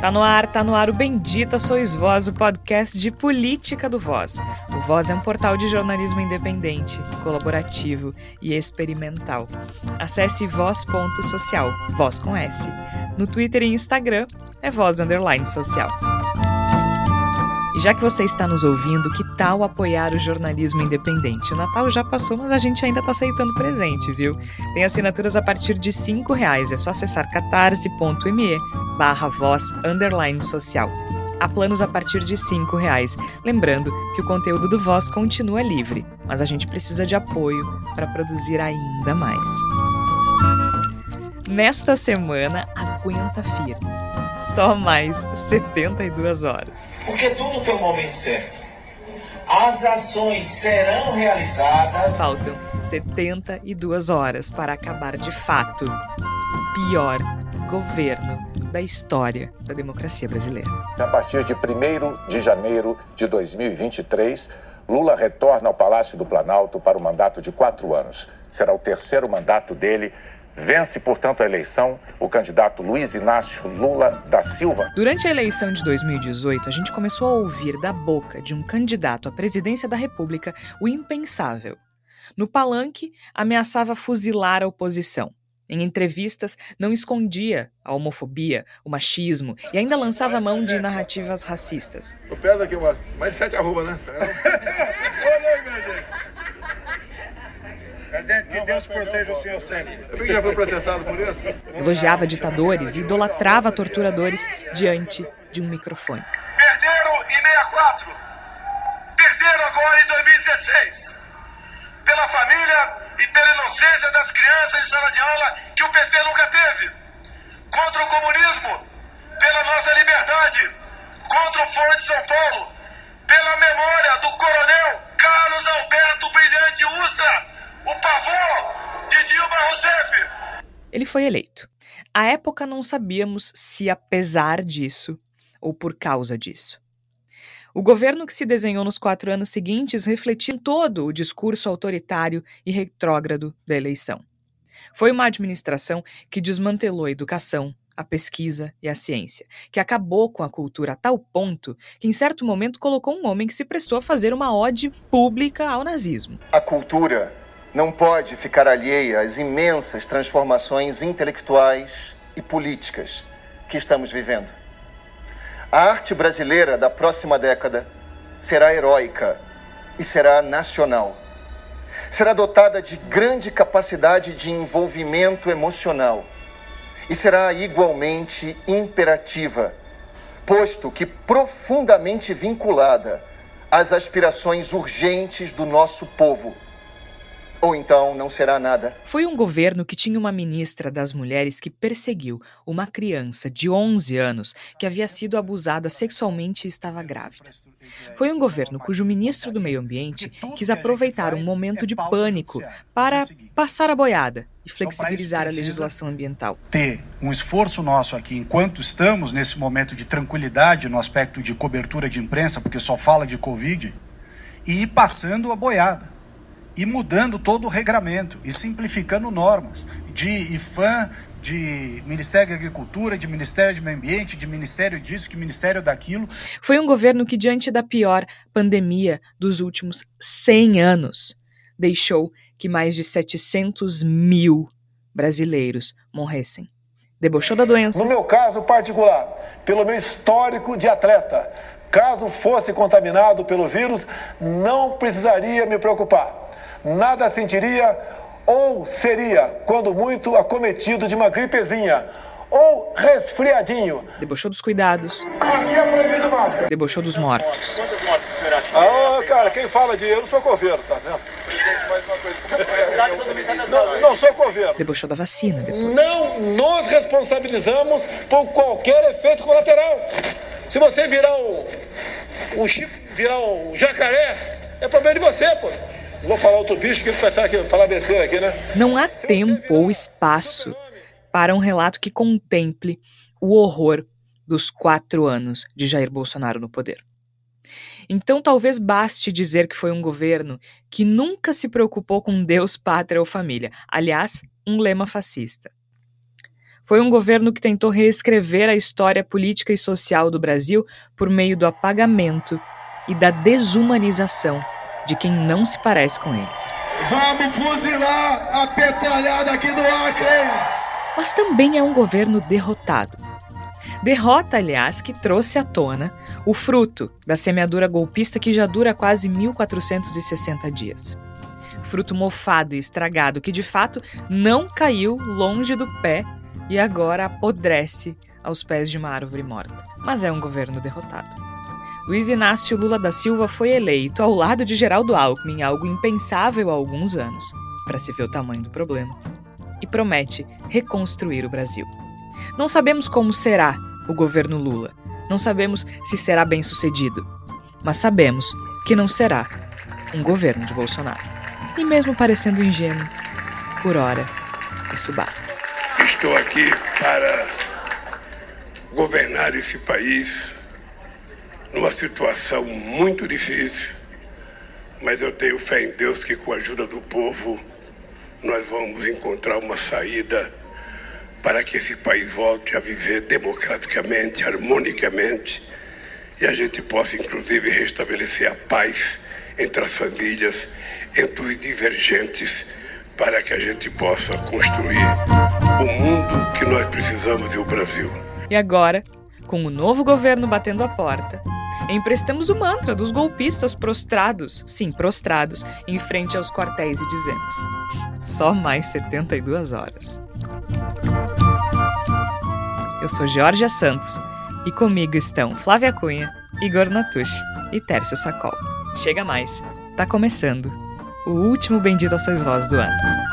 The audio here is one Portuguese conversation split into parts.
Tá no ar, tá no ar o Bendita Sois Voz, o podcast de política do Voz. O Voz é um portal de jornalismo independente, colaborativo e experimental. Acesse voz.social, voz com S. No Twitter e Instagram é voz underline social. E já que você está nos ouvindo, que tal apoiar o jornalismo independente? O Natal já passou, mas a gente ainda está aceitando presente, viu? Tem assinaturas a partir de R$ reais. É só acessar catarse.me barra voz underline social. Há planos a partir de R$ reais. Lembrando que o conteúdo do Voz continua livre, mas a gente precisa de apoio para produzir ainda mais. Nesta semana, aguenta firme. Só mais 72 horas. Porque tudo tem um momento certo. As ações serão realizadas. Faltam 72 horas para acabar de fato o pior governo da história da democracia brasileira. A partir de 1 de janeiro de 2023, Lula retorna ao Palácio do Planalto para o mandato de quatro anos. Será o terceiro mandato dele Vence, portanto, a eleição o candidato Luiz Inácio Lula da Silva. Durante a eleição de 2018, a gente começou a ouvir da boca de um candidato à presidência da República o impensável. No palanque, ameaçava fuzilar a oposição. Em entrevistas, não escondia a homofobia, o machismo e ainda lançava mão de narrativas racistas. Eu peso aqui mais de sete arroba, né? Que Deus proteja o senhor sempre. Eu já foi processado por isso? Elogiava ditadores e idolatrava torturadores diante de um microfone. Perderam em 64. Perderam agora em 2016. Pela família e pela inocência das crianças em sala de aula que o PT nunca teve. Contra o comunismo, pela nossa liberdade. Contra o Foro de São Paulo, pela memória do coronel Carlos Alberto Brilhante Ustra Dilma Rousseff. Ele foi eleito. À época não sabíamos se apesar disso ou por causa disso. O governo que se desenhou nos quatro anos seguintes refletiu todo o discurso autoritário e retrógrado da eleição. Foi uma administração que desmantelou a educação, a pesquisa e a ciência, que acabou com a cultura a tal ponto que, em certo momento, colocou um homem que se prestou a fazer uma ode pública ao nazismo. A cultura não pode ficar alheia às imensas transformações intelectuais e políticas que estamos vivendo. A arte brasileira da próxima década será heróica e será nacional. Será dotada de grande capacidade de envolvimento emocional e será igualmente imperativa, posto que profundamente vinculada às aspirações urgentes do nosso povo ou então não será nada. Foi um governo que tinha uma ministra das mulheres que perseguiu uma criança de 11 anos que havia sido abusada sexualmente e estava grávida. Foi um governo cujo ministro do Meio Ambiente quis aproveitar um momento de pânico para passar a boiada e flexibilizar a legislação ambiental. Ter um esforço nosso aqui, enquanto estamos nesse momento de tranquilidade no aspecto de cobertura de imprensa, porque só fala de Covid, e ir passando a boiada e mudando todo o regramento e simplificando normas de IFAM, de Ministério da Agricultura, de Ministério do Meio Ambiente, de Ministério disso, de Ministério daquilo. Foi um governo que, diante da pior pandemia dos últimos 100 anos, deixou que mais de 700 mil brasileiros morressem. Debochou da doença. No meu caso particular, pelo meu histórico de atleta, caso fosse contaminado pelo vírus, não precisaria me preocupar nada sentiria ou seria, quando muito, acometido de uma gripezinha ou resfriadinho. Debochou dos cuidados. Aqui é proibido máscara. Debochou dos mortos. Quantas mortes o senhor acha? Ah, cara, quem fala de eu não sou coveiro, tá vendo? Não, não sou coveiro. Debochou da vacina. Depois. Não nos responsabilizamos por qualquer efeito colateral. Se você virar o, o Chico, virar o jacaré, é problema de você, pô. Vou falar outro bicho que ele pensar que falar besteira aqui, né? Não há tempo ou espaço para um relato que contemple o horror dos quatro anos de Jair Bolsonaro no poder. Então talvez baste dizer que foi um governo que nunca se preocupou com Deus, pátria ou família. Aliás, um lema fascista. Foi um governo que tentou reescrever a história política e social do Brasil por meio do apagamento e da desumanização de quem não se parece com eles. Vamos fuzilar a petralhada aqui do Acre! Mas também é um governo derrotado. Derrota, aliás, que trouxe à tona o fruto da semeadura golpista que já dura quase 1460 dias. Fruto mofado e estragado que de fato não caiu longe do pé e agora apodrece aos pés de uma árvore morta. Mas é um governo derrotado. Luiz Inácio Lula da Silva foi eleito ao lado de Geraldo Alckmin, algo impensável há alguns anos, para se ver o tamanho do problema, e promete reconstruir o Brasil. Não sabemos como será o governo Lula, não sabemos se será bem sucedido, mas sabemos que não será um governo de Bolsonaro. E mesmo parecendo ingênuo, por hora, isso basta. Estou aqui para governar esse país numa situação muito difícil, mas eu tenho fé em Deus que com a ajuda do povo nós vamos encontrar uma saída para que esse país volte a viver democraticamente, harmonicamente e a gente possa inclusive restabelecer a paz entre as famílias, entre os divergentes, para que a gente possa construir o mundo que nós precisamos e o Brasil. E agora, com o novo governo batendo a porta, emprestamos o mantra dos golpistas prostrados, sim, prostrados, em frente aos quartéis e dizemos: só mais 72 horas. Eu sou Georgia Santos e comigo estão Flávia Cunha, Igor Natush e Tércio Sacol. Chega mais, tá começando o último Bendita Sois Vós do ano.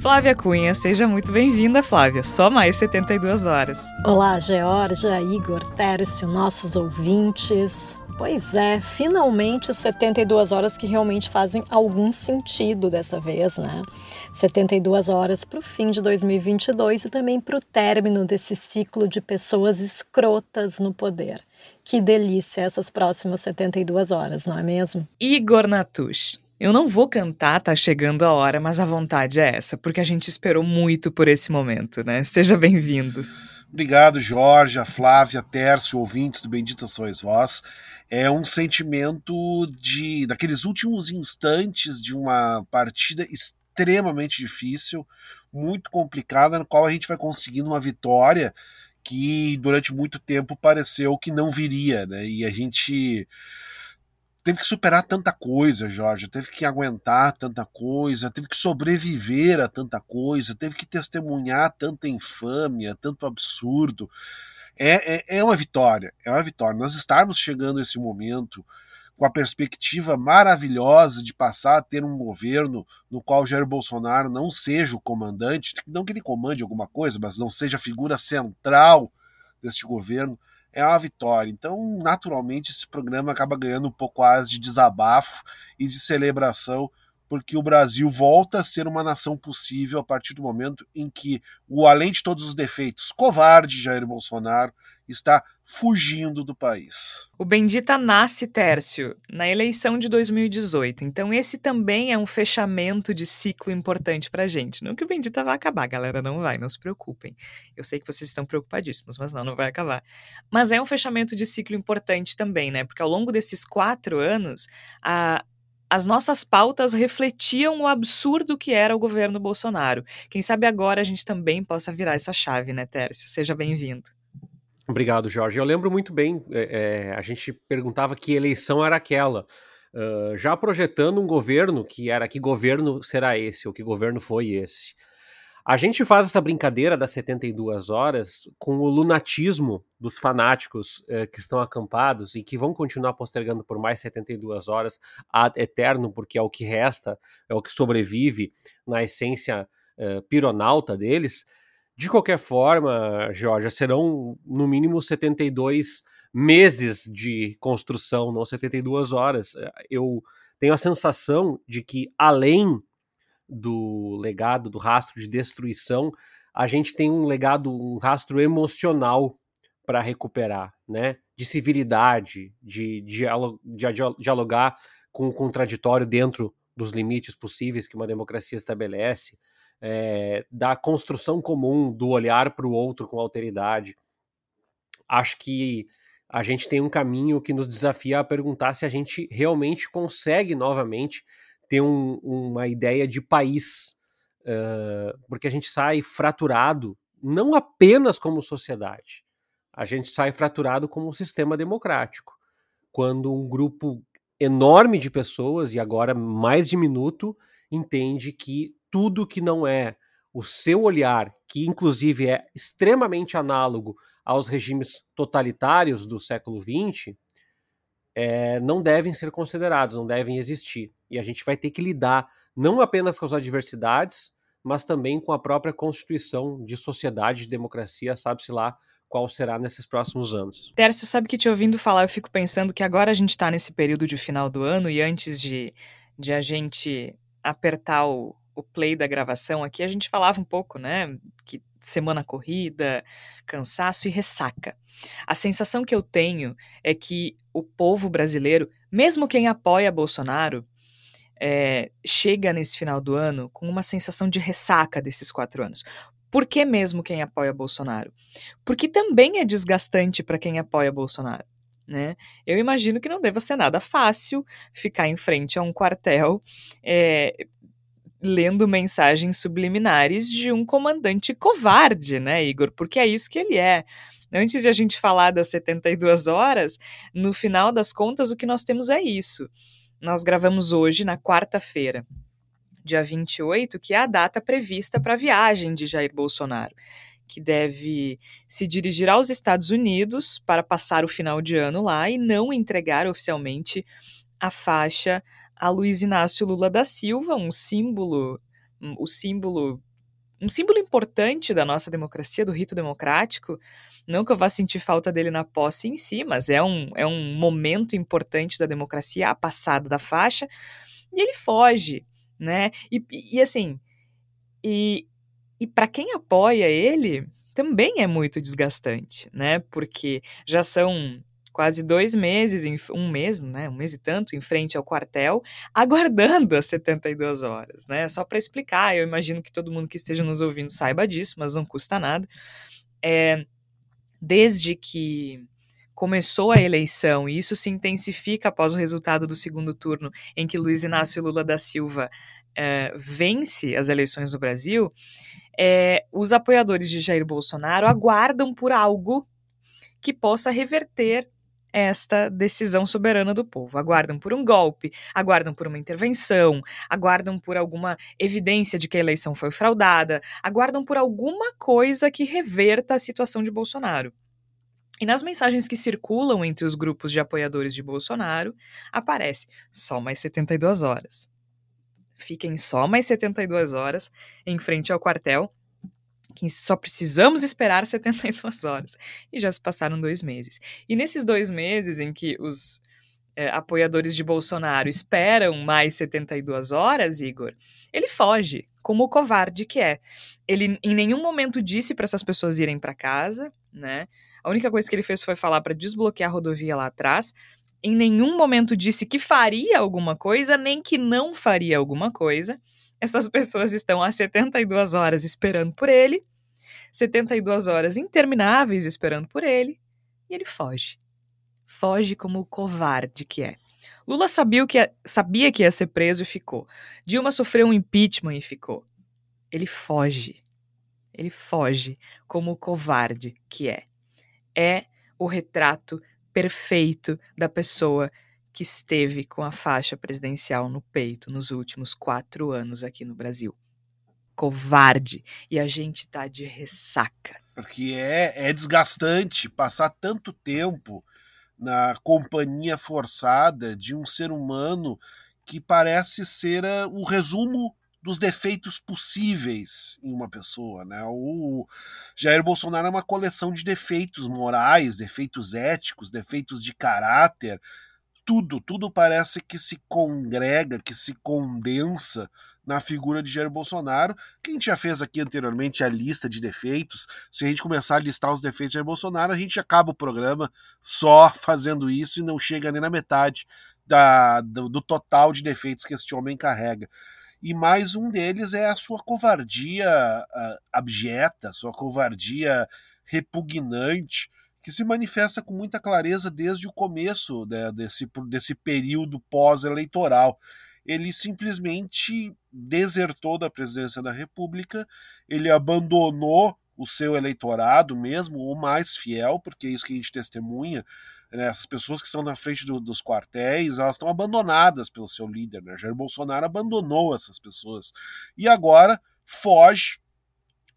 Flávia Cunha, seja muito bem-vinda, Flávia. Só mais 72 horas. Olá, Georgia, Igor, Tércio, nossos ouvintes. Pois é, finalmente 72 horas que realmente fazem algum sentido dessa vez, né? 72 horas para o fim de 2022 e também para o término desse ciclo de pessoas escrotas no poder. Que delícia essas próximas 72 horas, não é mesmo? Igor Natush, eu não vou cantar, tá chegando a hora, mas a vontade é essa, porque a gente esperou muito por esse momento, né? Seja bem-vindo. Obrigado, Jorge, Flávia, Tércio, ouvintes do Bendita Sois Vós. É um sentimento de daqueles últimos instantes de uma partida extremamente difícil, muito complicada, na qual a gente vai conseguindo uma vitória que durante muito tempo pareceu que não viria, né? E a gente teve que superar tanta coisa, Jorge, teve que aguentar tanta coisa, teve que sobreviver a tanta coisa, teve que testemunhar tanta infâmia, tanto absurdo. É, é, é uma vitória, é uma vitória. Nós estarmos chegando a esse momento com a perspectiva maravilhosa de passar a ter um governo no qual Jair Bolsonaro não seja o comandante, não que ele comande alguma coisa, mas não seja a figura central deste governo, é uma vitória. Então, naturalmente, esse programa acaba ganhando um pouco as de desabafo e de celebração, porque o Brasil volta a ser uma nação possível a partir do momento em que o além de todos os defeitos, covarde Jair Bolsonaro está fugindo do país. O Bendita nasce, Tércio, na eleição de 2018. Então, esse também é um fechamento de ciclo importante pra gente. Não que o Bendita vai acabar, galera, não vai, não se preocupem. Eu sei que vocês estão preocupadíssimos, mas não, não vai acabar. Mas é um fechamento de ciclo importante também, né? Porque ao longo desses quatro anos, a, as nossas pautas refletiam o absurdo que era o governo Bolsonaro. Quem sabe agora a gente também possa virar essa chave, né, Tércio? Seja bem-vindo. Obrigado, Jorge. Eu lembro muito bem, é, a gente perguntava que eleição era aquela. Uh, já projetando um governo que era que governo será esse, ou que governo foi esse. A gente faz essa brincadeira das 72 horas com o lunatismo dos fanáticos que estão acampados e que vão continuar postergando por mais 72 horas ad eterno, porque é o que resta, é o que sobrevive na essência uh, pironauta deles. De qualquer forma, Georgia, serão no mínimo 72 meses de construção, não 72 horas. Eu tenho a sensação de que, além do legado, do rastro de destruição, a gente tem um legado, um rastro emocional para recuperar, né? De civilidade, de, de, de dialogar com o contraditório dentro dos limites possíveis que uma democracia estabelece é, da construção comum, do olhar para o outro com alteridade. Acho que a gente tem um caminho que nos desafia a perguntar se a gente realmente consegue novamente ter um, uma ideia de país, uh, porque a gente sai fraturado, não apenas como sociedade, a gente sai fraturado como um sistema democrático. Quando um grupo enorme de pessoas, e agora mais diminuto, entende que tudo que não é o seu olhar, que inclusive é extremamente análogo aos regimes totalitários do século XX, é, não devem ser considerados, não devem existir. E a gente vai ter que lidar não apenas com as adversidades, mas também com a própria constituição de sociedade, de democracia, sabe-se lá qual será nesses próximos anos. Tércio, sabe que te ouvindo falar, eu fico pensando que agora a gente está nesse período de final do ano e antes de, de a gente apertar o, o play da gravação aqui, a gente falava um pouco, né, que semana corrida, cansaço e ressaca. A sensação que eu tenho é que o povo brasileiro, mesmo quem apoia Bolsonaro, é, chega nesse final do ano com uma sensação de ressaca desses quatro anos. Por que mesmo quem apoia Bolsonaro? Porque também é desgastante para quem apoia Bolsonaro. Né? Eu imagino que não deva ser nada fácil ficar em frente a um quartel é, lendo mensagens subliminares de um comandante covarde, né, Igor? Porque é isso que ele é. Antes de a gente falar das 72 horas, no final das contas, o que nós temos é isso. Nós gravamos hoje, na quarta-feira, dia 28, que é a data prevista para a viagem de Jair Bolsonaro, que deve se dirigir aos Estados Unidos para passar o final de ano lá e não entregar oficialmente a faixa a Luiz Inácio Lula da Silva, um símbolo, um, o símbolo, um símbolo importante da nossa democracia, do rito democrático. Não que eu vá sentir falta dele na posse em si, mas é um, é um momento importante da democracia, a passada da faixa, e ele foge, né? E, e assim, e, e para quem apoia ele, também é muito desgastante, né? Porque já são quase dois meses, um mês, né, um mês e tanto, em frente ao quartel, aguardando as 72 horas, né? Só para explicar, eu imagino que todo mundo que esteja nos ouvindo saiba disso, mas não custa nada. É, desde que começou a eleição, e isso se intensifica após o resultado do segundo turno, em que Luiz Inácio Lula da Silva é, vence as eleições no Brasil, é, os apoiadores de Jair Bolsonaro aguardam por algo que possa reverter esta decisão soberana do povo. Aguardam por um golpe, aguardam por uma intervenção, aguardam por alguma evidência de que a eleição foi fraudada, aguardam por alguma coisa que reverta a situação de Bolsonaro. E nas mensagens que circulam entre os grupos de apoiadores de Bolsonaro, aparece só mais 72 horas. Fiquem só mais 72 horas em frente ao quartel que só precisamos esperar 72 horas. E já se passaram dois meses. E nesses dois meses em que os é, apoiadores de Bolsonaro esperam mais 72 horas, Igor, ele foge, como o covarde que é. Ele em nenhum momento disse para essas pessoas irem para casa, né? A única coisa que ele fez foi falar para desbloquear a rodovia lá atrás. Em nenhum momento disse que faria alguma coisa, nem que não faria alguma coisa. Essas pessoas estão há 72 horas esperando por ele, 72 horas intermináveis esperando por ele, e ele foge. Foge como o covarde que é. Lula sabia, que ia, sabia que ia ser preso e ficou. Dilma sofreu um impeachment e ficou. Ele foge. Ele foge como o covarde que é. É o retrato perfeito da pessoa que esteve com a faixa presidencial no peito nos últimos quatro anos aqui no Brasil. Covarde. E a gente tá de ressaca. Porque é, é desgastante passar tanto tempo na companhia forçada de um ser humano que parece ser uh, o resumo dos defeitos possíveis em uma pessoa, né? O Jair Bolsonaro é uma coleção de defeitos morais, defeitos éticos, defeitos de caráter, tudo, tudo parece que se congrega, que se condensa na figura de Jair Bolsonaro, que a gente já fez aqui anteriormente a lista de defeitos. Se a gente começar a listar os defeitos de Jair Bolsonaro, a gente acaba o programa só fazendo isso e não chega nem na metade da, do, do total de defeitos que este homem carrega. e mais um deles é a sua covardia uh, abjeta, sua covardia repugnante, que se manifesta com muita clareza desde o começo né, desse, desse período pós-eleitoral. Ele simplesmente desertou da presidência da República, ele abandonou o seu eleitorado mesmo, o mais fiel, porque é isso que a gente testemunha, né, essas pessoas que estão na frente do, dos quartéis, elas estão abandonadas pelo seu líder, né? Jair Bolsonaro abandonou essas pessoas e agora foge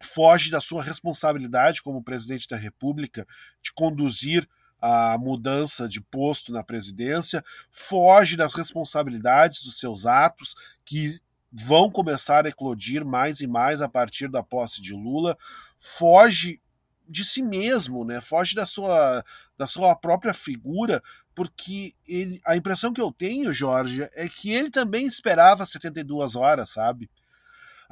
foge da sua responsabilidade como presidente da República de conduzir a mudança de posto na presidência, foge das responsabilidades dos seus atos que vão começar a eclodir mais e mais a partir da posse de Lula, foge de si mesmo, né? Foge da sua, da sua própria figura, porque ele, a impressão que eu tenho, Jorge, é que ele também esperava 72 horas, sabe?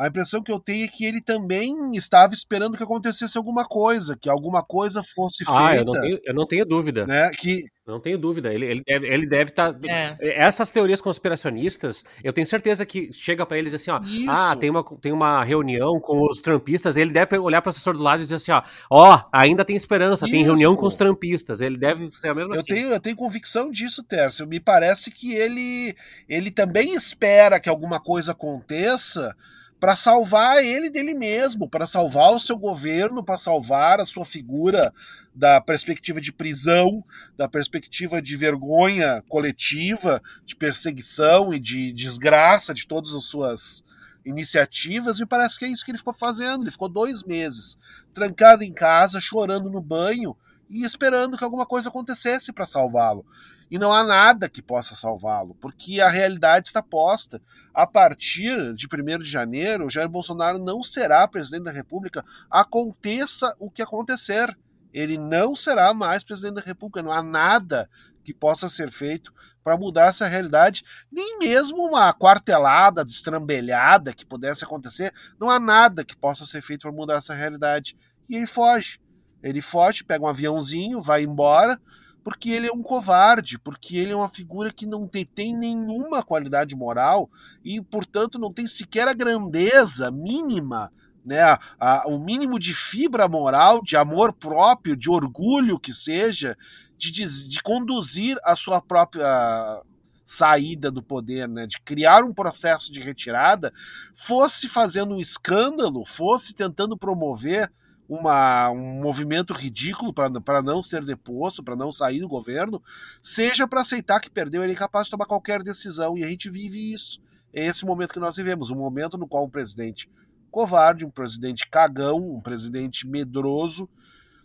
A impressão que eu tenho é que ele também estava esperando que acontecesse alguma coisa, que alguma coisa fosse feita. Ah, eu não tenho, eu não tenho dúvida. Né, que não tenho dúvida. Ele, ele deve ele deve estar. Tá, é. Essas teorias conspiracionistas, eu tenho certeza que chega para ele e diz assim: ó, Isso. ah, tem uma, tem uma reunião com os trampistas. Ele deve olhar para o assessor do lado e dizer assim: ó, ó, ainda tem esperança, Isso. tem reunião com os trampistas. Ele deve ser a mesma eu assim. Tenho, eu tenho convicção disso, Tércio. Me parece que ele, ele também espera que alguma coisa aconteça para salvar ele dele mesmo, para salvar o seu governo, para salvar a sua figura da perspectiva de prisão, da perspectiva de vergonha coletiva, de perseguição e de desgraça de todas as suas iniciativas. Me parece que é isso que ele ficou fazendo. Ele ficou dois meses trancado em casa, chorando no banho e esperando que alguma coisa acontecesse para salvá-lo e não há nada que possa salvá-lo, porque a realidade está posta. A partir de 1 de janeiro, Jair Bolsonaro não será presidente da República, aconteça o que acontecer. Ele não será mais presidente da República, não há nada que possa ser feito para mudar essa realidade, nem mesmo uma quartelada, destrambelhada que pudesse acontecer, não há nada que possa ser feito para mudar essa realidade. E ele foge. Ele foge, pega um aviãozinho, vai embora, porque ele é um covarde, porque ele é uma figura que não tem, tem nenhuma qualidade moral e, portanto, não tem sequer a grandeza mínima, né, a, o mínimo de fibra moral, de amor próprio, de orgulho que seja, de, de, de conduzir a sua própria saída do poder, né, de criar um processo de retirada, fosse fazendo um escândalo, fosse tentando promover uma, um movimento ridículo para não ser deposto, para não sair do governo, seja para aceitar que perdeu, ele é incapaz de tomar qualquer decisão. E a gente vive isso. É esse momento que nós vivemos, um momento no qual um presidente covarde, um presidente cagão, um presidente medroso,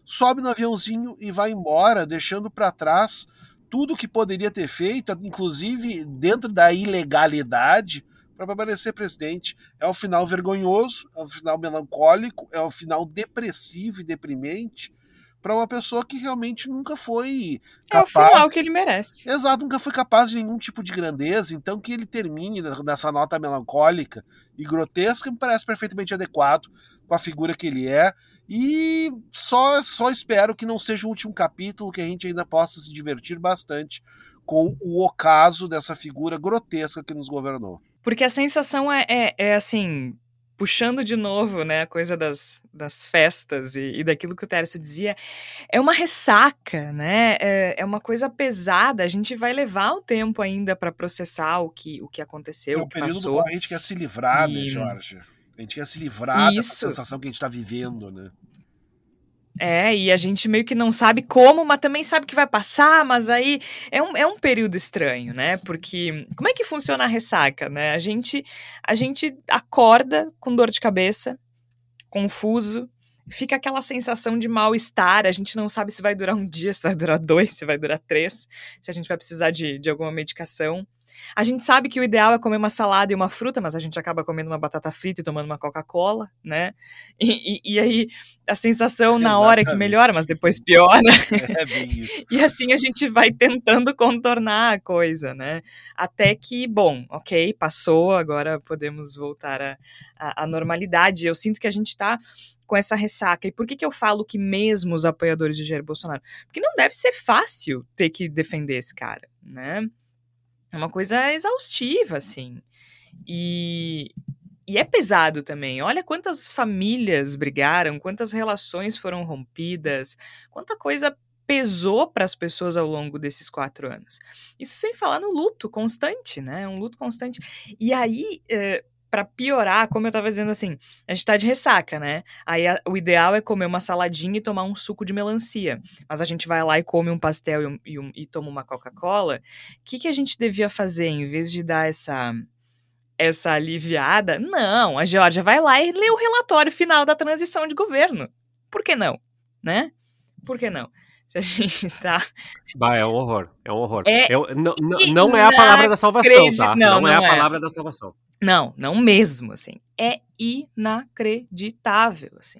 sobe no aviãozinho e vai embora, deixando para trás tudo que poderia ter feito, inclusive dentro da ilegalidade, para permanecer presidente. É um final vergonhoso, é um final melancólico, é um final depressivo e deprimente para uma pessoa que realmente nunca foi capaz. É o final que ele merece. Exato, nunca foi capaz de nenhum tipo de grandeza. Então que ele termine nessa nota melancólica e grotesca me parece perfeitamente adequado com a figura que ele é. E só, só espero que não seja o último capítulo, que a gente ainda possa se divertir bastante com o ocaso dessa figura grotesca que nos governou. Porque a sensação é, é, é assim, puxando de novo, né, a coisa das, das festas e, e, daquilo que o Tércio dizia, é uma ressaca, né, é, é uma coisa pesada, a gente vai levar um tempo ainda para processar o que, o que aconteceu, é o que passou. a gente quer se livrar, né, e... né, Jorge? A gente quer se livrar Isso. dessa sensação que a gente está vivendo, né? É, e a gente meio que não sabe como, mas também sabe que vai passar, mas aí é um, é um período estranho, né? Porque como é que funciona a ressaca, né? A gente, a gente acorda com dor de cabeça, confuso, fica aquela sensação de mal-estar, a gente não sabe se vai durar um dia, se vai durar dois, se vai durar três, se a gente vai precisar de, de alguma medicação. A gente sabe que o ideal é comer uma salada e uma fruta, mas a gente acaba comendo uma batata frita e tomando uma Coca-Cola, né? E, e, e, aí a sensação na hora é que melhora, mas depois piora. É bem isso. e assim a gente vai tentando contornar a coisa, né? Até que, bom, ok, passou, agora podemos voltar à normalidade. Eu sinto que a gente está com essa ressaca. E por que, que eu falo que mesmo os apoiadores de Jair Bolsonaro? Porque não deve ser fácil ter que defender esse cara, né? É uma coisa exaustiva, assim. E, e é pesado também. Olha quantas famílias brigaram, quantas relações foram rompidas, quanta coisa pesou para as pessoas ao longo desses quatro anos. Isso sem falar no luto constante, né? Um luto constante. E aí, eh, para piorar, como eu estava dizendo assim, a gente tá de ressaca, né? Aí a, o ideal é comer uma saladinha e tomar um suco de melancia. Mas a gente vai lá e come um pastel e, um, e, um, e toma uma Coca-Cola. O que, que a gente devia fazer em vez de dar essa essa aliviada? Não, a Georgia vai lá e lê o relatório final da transição de governo. Por que não? Né? Por que não? Se a gente tá. Bah, é um horror. É um horror. É Eu, não, não é a palavra da salvação, tá? Não, não, não é a é. palavra da salvação. Não, não mesmo, assim. É inacreditável, assim.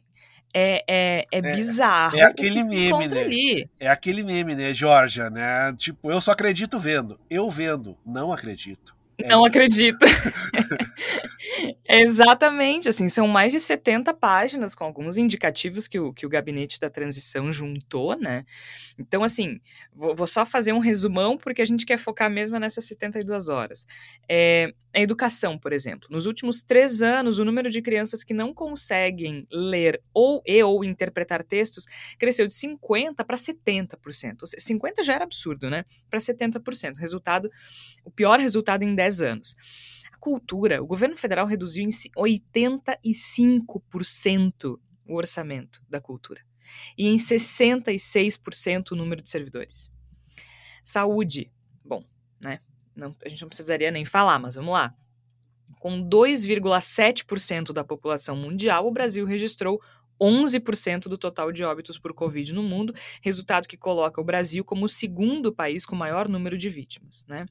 É, é, é, é bizarro. É aquele meme, né? Ali. É aquele meme, né, Georgia, né? Tipo, eu só acredito vendo. Eu vendo, não acredito. É não acredito. Exatamente, assim, são mais de 70 páginas com alguns indicativos que o, que o gabinete da transição juntou, né? Então, assim, vou, vou só fazer um resumão porque a gente quer focar mesmo nessas 72 horas. É, a educação, por exemplo. Nos últimos três anos, o número de crianças que não conseguem ler ou e ou interpretar textos cresceu de 50% para 70%. 50% já era absurdo, né? Para 70%. Resultado, o pior resultado em 10 anos cultura, o governo federal reduziu em 85% o orçamento da cultura e em 66% o número de servidores. Saúde, bom, né? Não, a gente não precisaria nem falar, mas vamos lá. Com 2,7% da população mundial, o Brasil registrou 11% do total de óbitos por Covid no mundo, resultado que coloca o Brasil como o segundo país com maior número de vítimas. Né?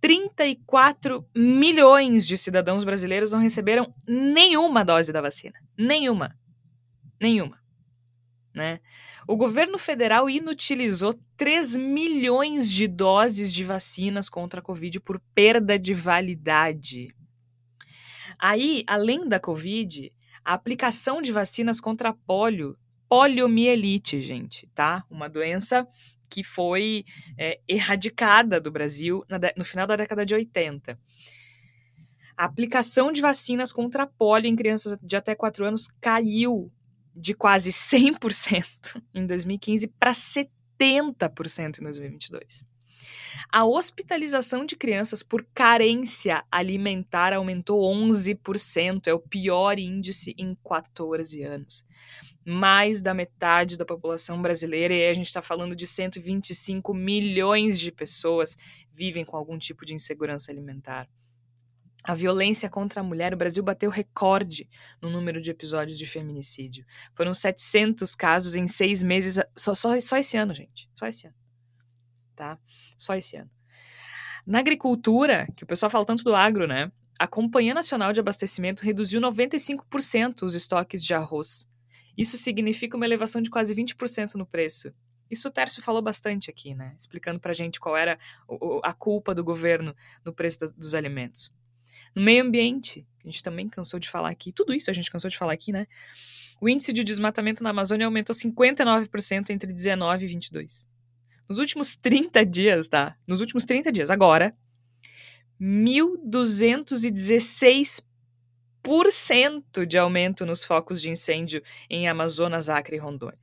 34 milhões de cidadãos brasileiros não receberam nenhuma dose da vacina. Nenhuma. Nenhuma. Né? O governo federal inutilizou 3 milhões de doses de vacinas contra a Covid por perda de validade. Aí, além da Covid, a aplicação de vacinas contra polio, poliomielite, gente, tá? Uma doença que foi é, erradicada do Brasil no final da década de 80. A aplicação de vacinas contra polio em crianças de até 4 anos caiu de quase 100% em 2015 para 70% em 2022. A hospitalização de crianças por carência alimentar aumentou 11%, é o pior índice em 14 anos mais da metade da população brasileira, e a gente está falando de 125 milhões de pessoas vivem com algum tipo de insegurança alimentar. A violência contra a mulher, o Brasil bateu recorde no número de episódios de feminicídio. Foram 700 casos em seis meses, só, só, só esse ano, gente. Só esse ano. Tá? Só esse ano. Na agricultura, que o pessoal fala tanto do agro, né? A Companhia Nacional de Abastecimento reduziu 95% os estoques de arroz isso significa uma elevação de quase 20% no preço. Isso o Tércio falou bastante aqui, né? Explicando pra gente qual era a culpa do governo no preço dos alimentos. No meio ambiente, a gente também cansou de falar aqui, tudo isso a gente cansou de falar aqui, né? O índice de desmatamento na Amazônia aumentou 59% entre 19 e 22. Nos últimos 30 dias, tá? Nos últimos 30 dias, agora, 1.216 de aumento nos focos de incêndio em Amazonas, Acre e Rondônia.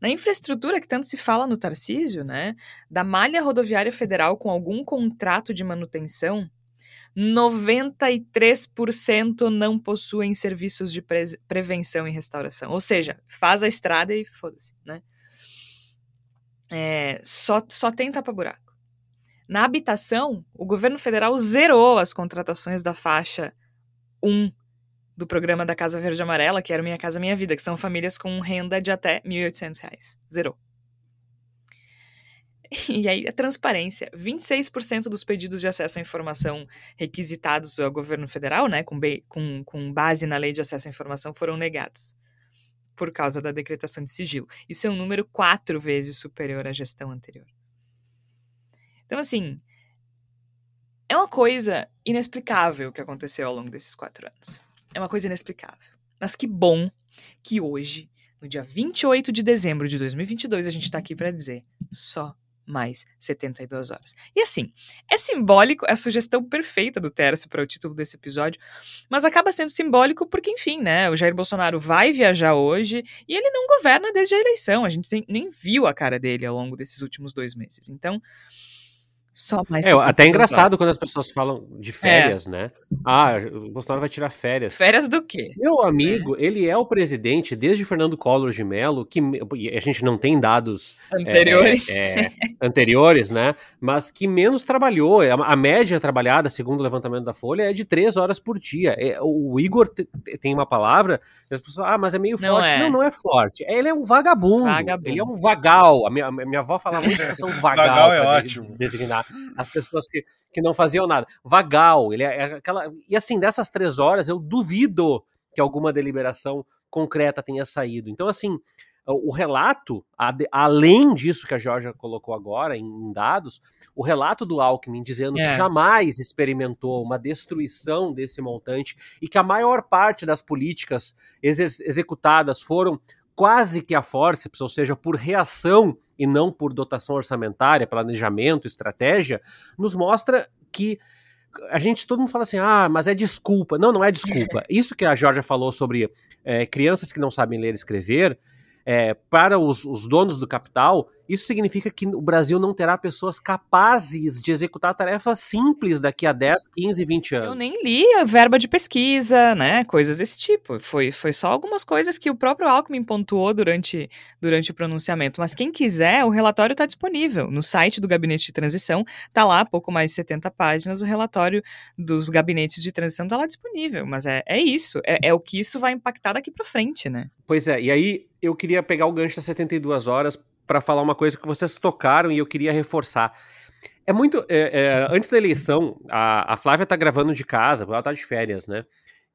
Na infraestrutura que tanto se fala no Tarcísio, né, da malha rodoviária federal com algum contrato de manutenção, 93% não possuem serviços de pre prevenção e restauração. Ou seja, faz a estrada e foda-se, né? É, só, só tem tapa-buraco. Na habitação, o governo federal zerou as contratações da faixa 1 do programa da Casa Verde Amarela, que era Minha Casa Minha Vida, que são famílias com renda de até R$ 1.800. Zerou. E aí, a transparência. 26% dos pedidos de acesso à informação requisitados ao governo federal, né, com, com, com base na lei de acesso à informação, foram negados por causa da decretação de sigilo. Isso é um número quatro vezes superior à gestão anterior. Então, assim, é uma coisa inexplicável o que aconteceu ao longo desses quatro anos. É uma coisa inexplicável. Mas que bom que hoje, no dia 28 de dezembro de 2022, a gente está aqui para dizer: só mais 72 horas. E assim, é simbólico, é a sugestão perfeita do Tércio para o título desse episódio, mas acaba sendo simbólico porque, enfim, né, o Jair Bolsonaro vai viajar hoje e ele não governa desde a eleição, a gente nem viu a cara dele ao longo desses últimos dois meses. Então, só mais. É, até é engraçado quando as pessoas falam de é. férias, é. né? Ah, o Bolsonaro vai tirar férias. Férias do quê? Meu amigo, é. ele é o presidente desde Fernando Collor de Mello, que a gente não tem dados anteriores, é, é anteriores, né? Mas que menos trabalhou. A, média trabalhada, segundo o levantamento da Folha, é de três horas por dia. o Igor tem uma palavra, as pessoas ah, mas é meio não forte. Não, não é forte. Ele é um vagabundo. vagabundo. Ele é um vagal. A minha, a minha avó fala muito que são vagal. vagal é ótimo. Designar as pessoas que, que não faziam nada. Vagal, ele é, é aquela. E assim, dessas três horas, eu duvido que alguma deliberação concreta tenha saído. Então, assim, o relato, além disso que a Georgia colocou agora em dados, o relato do Alckmin dizendo é. que jamais experimentou uma destruição desse montante e que a maior parte das políticas executadas foram quase que a forceps, ou seja, por reação e não por dotação orçamentária, planejamento, estratégia, nos mostra que a gente, todo mundo fala assim, ah, mas é desculpa. Não, não é desculpa. Isso que a Georgia falou sobre é, crianças que não sabem ler e escrever, é, para os, os, donos do capital, isso significa que o Brasil não terá pessoas capazes de executar tarefas simples daqui a 10, 15, 20 anos. Eu nem li a verba de pesquisa, né? Coisas desse tipo. Foi, foi só algumas coisas que o próprio Alckmin pontuou durante, durante o pronunciamento. Mas quem quiser, o relatório está disponível. No site do Gabinete de Transição, tá lá, pouco mais de 70 páginas, o relatório dos gabinetes de transição está lá disponível. Mas é, é isso. É, é o que isso vai impactar daqui para frente, né? Pois é, e aí eu queria pegar o gancho das 72 horas para falar uma coisa que vocês tocaram e eu queria reforçar. É muito. É, é, antes da eleição, a, a Flávia tá gravando de casa, ela tá de férias, né?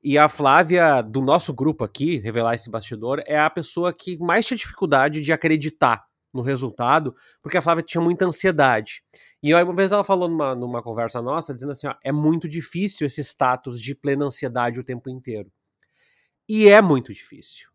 E a Flávia, do nosso grupo aqui, revelar esse bastidor, é a pessoa que mais tinha dificuldade de acreditar no resultado, porque a Flávia tinha muita ansiedade. E aí, uma vez ela falou numa, numa conversa nossa, dizendo assim: ó, é muito difícil esse status de plena ansiedade o tempo inteiro. E é muito difícil.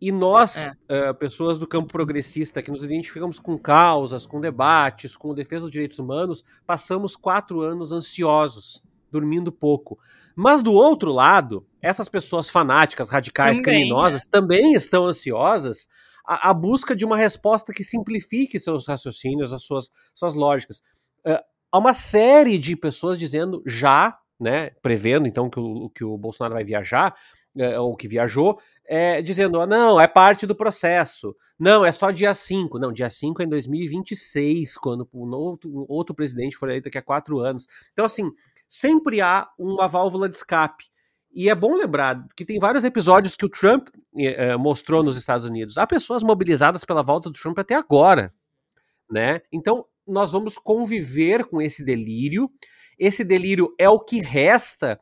E nós, é. uh, pessoas do campo progressista, que nos identificamos com causas, com debates, com defesa dos direitos humanos, passamos quatro anos ansiosos, dormindo pouco. Mas do outro lado, essas pessoas fanáticas, radicais, também, criminosas, é. também estão ansiosas à, à, busca de uma resposta que simplifique seus raciocínios, as suas, suas lógicas. Uh, há uma série de pessoas dizendo já, né, prevendo então que o, que o Bolsonaro vai viajar, é, ou que viajou, é, dizendo: ah, não, é parte do processo. Não, é só dia 5. Não, dia 5 é em 2026, quando um outro, outro presidente for eleito daqui a quatro anos. Então, assim, sempre há uma válvula de escape. E é bom lembrar que tem vários episódios que o Trump é, mostrou nos Estados Unidos. Há pessoas mobilizadas pela volta do Trump até agora. Né? Então, nós vamos conviver com esse delírio. Esse delírio é o que resta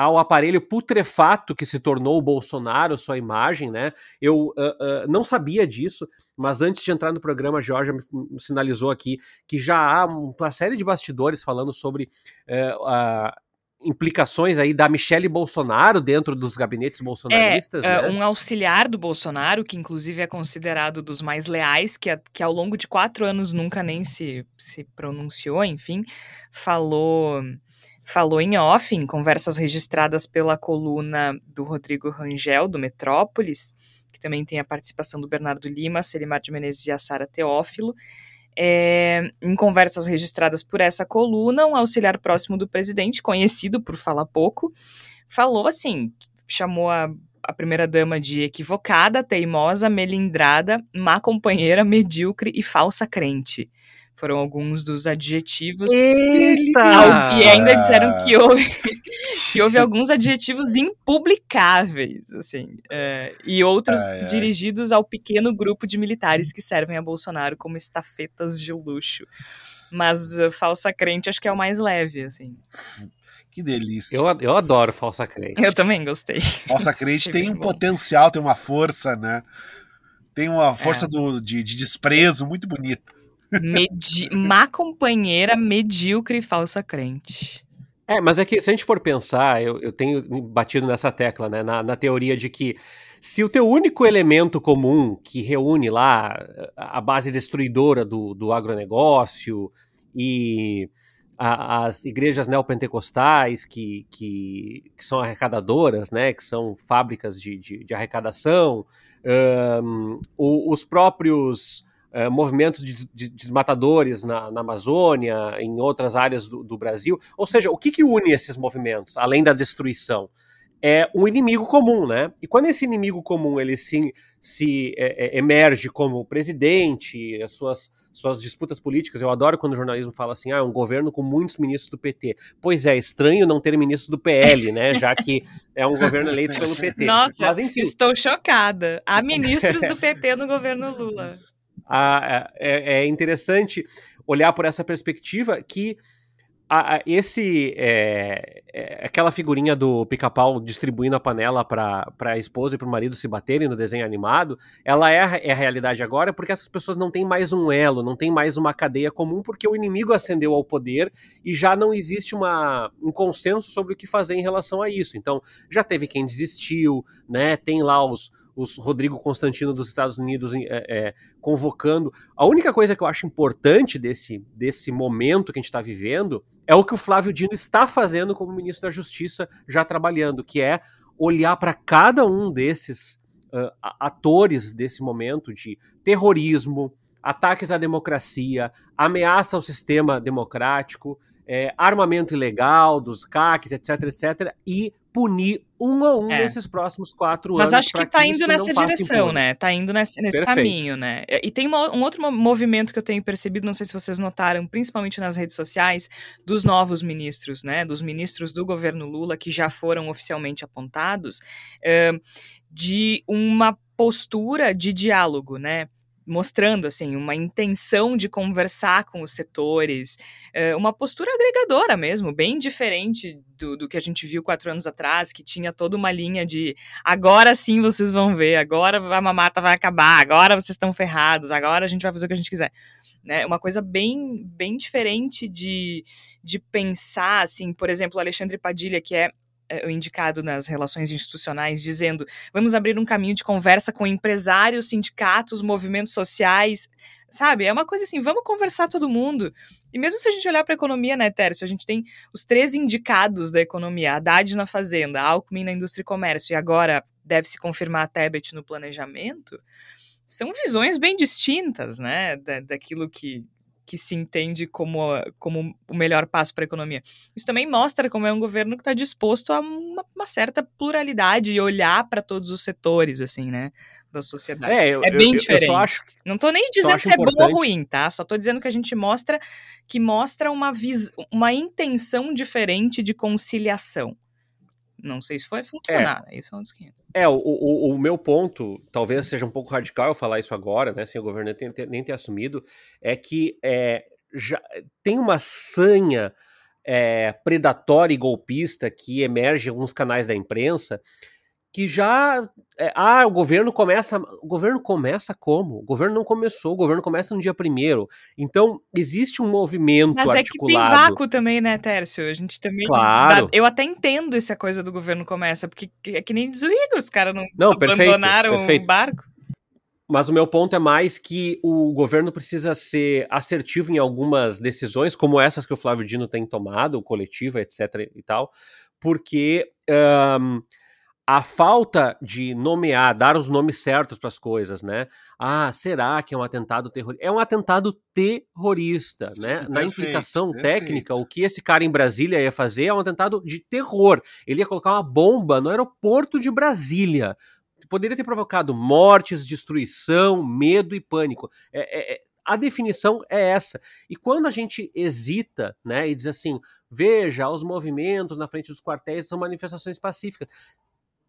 ao aparelho putrefato que se tornou o Bolsonaro, sua imagem, né? Eu uh, uh, não sabia disso, mas antes de entrar no programa, a Georgia me, sinalizou aqui que já há uma série de bastidores falando sobre uh, implicações aí da Michelle Bolsonaro dentro dos gabinetes bolsonaristas. É, né? um auxiliar do Bolsonaro, que inclusive é considerado dos mais leais, que, que ao longo de quatro anos nunca nem se, se pronunciou, enfim, falou falou em off, em conversas registradas pela coluna do Rodrigo Rangel, do Metrópolis, que também tem a participação do Bernardo Lima, Selimar de Menezes e a Sara Teófilo. É, em conversas registradas por essa coluna, um auxiliar próximo do presidente, conhecido por falar pouco, falou assim: chamou a, a primeira-dama de equivocada, teimosa, melindrada, má companheira, medíocre e falsa crente. Foram alguns dos adjetivos. Eita! E ainda disseram que houve, que houve alguns adjetivos impublicáveis, assim. É, e outros ai, ai. dirigidos ao pequeno grupo de militares que servem a Bolsonaro como estafetas de luxo. Mas uh, falsa crente acho que é o mais leve, assim. Que delícia. Eu, eu adoro falsa crente. Eu também gostei. Falsa crente tem um bom. potencial, tem uma força, né? Tem uma força é. do, de, de desprezo muito bonita. Medi má companheira, medíocre e falsa crente. É, mas é que se a gente for pensar, eu, eu tenho batido nessa tecla, né? Na, na teoria de que Se o teu único elemento comum que reúne lá a base destruidora do, do agronegócio e a, as igrejas neopentecostais que, que, que, são arrecadadoras, né, que são fábricas de, de, de arrecadação, um, os próprios uh, movimentos de, de desmatadores na, na, Amazônia, em outras áreas do, do Brasil. Ou seja, o que, que une esses movimentos, além da destruição? é um inimigo comum, né? E quando esse inimigo comum ele se, se é, é, emerge como presidente, as suas suas disputas políticas. Eu adoro quando o jornalismo fala assim: ah, é um governo com muitos ministros do PT. Pois é, estranho não ter ministros do PL, né? Já que é um governo eleito pelo PT. Nossa, Mas, enfim. estou chocada. Há ministros do PT no governo Lula. Ah, é, é interessante olhar por essa perspectiva que a, a, esse é, é, aquela figurinha do pica-pau distribuindo a panela para a esposa e para o marido se baterem no desenho animado, ela é a, é a realidade agora porque essas pessoas não têm mais um elo, não tem mais uma cadeia comum porque o inimigo ascendeu ao poder e já não existe uma, um consenso sobre o que fazer em relação a isso. Então, já teve quem desistiu, né? Tem lá os os Rodrigo Constantino dos Estados Unidos é, é, convocando. A única coisa que eu acho importante desse, desse momento que a gente está vivendo é o que o Flávio Dino está fazendo como ministro da Justiça, já trabalhando, que é olhar para cada um desses uh, atores desse momento de terrorismo, ataques à democracia, ameaça ao sistema democrático, é, armamento ilegal dos CACs, etc, etc, e punir um a um é. nesses próximos quatro Mas anos. Mas acho que tá indo nessa direção, né? Tá indo nesse, nesse caminho, né? E tem uma, um outro movimento que eu tenho percebido, não sei se vocês notaram, principalmente nas redes sociais, dos novos ministros, né? Dos ministros do governo Lula que já foram oficialmente apontados, de uma postura de diálogo, né? Mostrando assim uma intenção de conversar com os setores, é, uma postura agregadora mesmo, bem diferente do, do que a gente viu quatro anos atrás, que tinha toda uma linha de agora sim vocês vão ver, agora a mamata vai acabar, agora vocês estão ferrados, agora a gente vai fazer o que a gente quiser. Né, uma coisa bem, bem diferente de, de pensar, assim, por exemplo, Alexandre Padilha, que é, indicado nas relações institucionais, dizendo vamos abrir um caminho de conversa com empresários, sindicatos, movimentos sociais, sabe? É uma coisa assim, vamos conversar todo mundo. E mesmo se a gente olhar para a economia, né, Tércio, a gente tem os três indicados da economia, Haddad na fazenda, Alckmin na indústria e comércio, e agora deve-se confirmar a Tebet no planejamento, são visões bem distintas, né, da, daquilo que, que se entende como, como o melhor passo para a economia. Isso também mostra como é um governo que está disposto a uma, uma, certa pluralidade e olhar para todos os setores, assim, né? Da sociedade. É, eu, é bem eu, diferente. Eu acho, não estou nem dizendo se é bom ou ruim, tá? Só estou dizendo que a gente mostra que mostra uma, vis, uma intenção diferente de conciliação. Não sei se foi funcionar, é, isso é um dos 500. É, o, o, o, meu ponto, talvez seja um pouco radical eu falar isso agora, né, sem o governo nem ter, nem ter assumido, é que é, já tem uma sanha é, predatória e golpista que emerge em alguns canais da imprensa que já é, ah o governo começa o governo começa como o governo não começou o governo começa no dia primeiro então existe um movimento mas articulado. é que tem vácuo também né Tércio a gente também claro. eu até entendo essa coisa do governo começa porque é que nem Igor os caras não, não abandonaram perfeito, perfeito. o barco mas o meu ponto é mais que o governo precisa ser assertivo em algumas decisões, como essas que o Flávio Dino tem tomado, coletiva, etc. e tal, porque um, a falta de nomear, dar os nomes certos para as coisas, né? Ah, será que é um atentado terrorista? É um atentado terrorista, Sim, né? Perfeito, Na implicação perfeito. técnica, o que esse cara em Brasília ia fazer é um atentado de terror. Ele ia colocar uma bomba no aeroporto de Brasília. Poderia ter provocado mortes, destruição, medo e pânico. É, é, é a definição é essa. E quando a gente hesita, né, e diz assim, veja, os movimentos na frente dos quartéis são manifestações pacíficas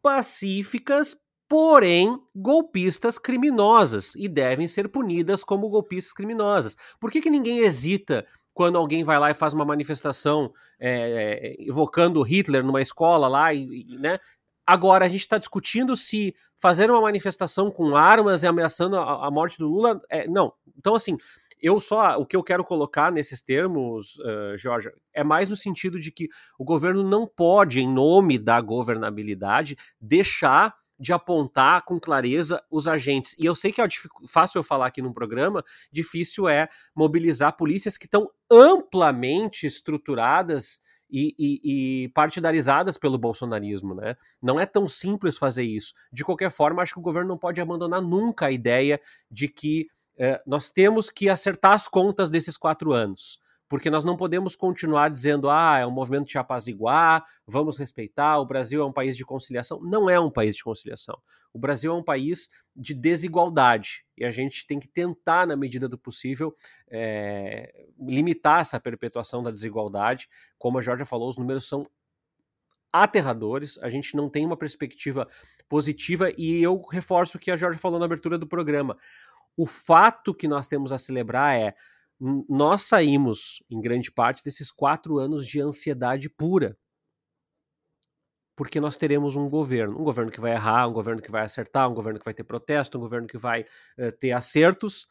pacíficas, porém golpistas criminosas e devem ser punidas como golpistas criminosas. Por que, que ninguém hesita quando alguém vai lá e faz uma manifestação é, evocando Hitler numa escola lá, e, e né? Agora a gente está discutindo se fazer uma manifestação com armas e ameaçando a, a morte do Lula. É, não. Então, assim, eu só. O que eu quero colocar nesses termos, uh, Jorge, é mais no sentido de que o governo não pode, em nome da governabilidade, deixar de apontar com clareza os agentes. E eu sei que é fácil eu falar aqui num programa, difícil é mobilizar polícias que estão amplamente estruturadas e, e, e, partidarizadas pelo bolsonarismo, né? Não é tão simples fazer isso. De qualquer forma, acho que o governo não pode abandonar nunca a ideia de que eh, nós temos que acertar as contas desses quatro anos porque nós não podemos continuar dizendo, ah, é um movimento de apaziguar, vamos respeitar, o Brasil é um país de conciliação. Não é um país de conciliação. O Brasil é um país de desigualdade e a gente tem que tentar, na medida do possível, é, limitar essa perpetuação da desigualdade. Como a Jorge falou, os números são aterradores, a gente não tem uma perspectiva positiva e eu reforço o que a Jorge falou na abertura do programa. O fato que nós temos a celebrar é nós saímos, em grande parte, desses quatro anos de ansiedade pura. Porque nós teremos um governo, um governo que vai errar, um governo que vai acertar, um governo que vai ter protesto, um governo que vai uh, ter acertos,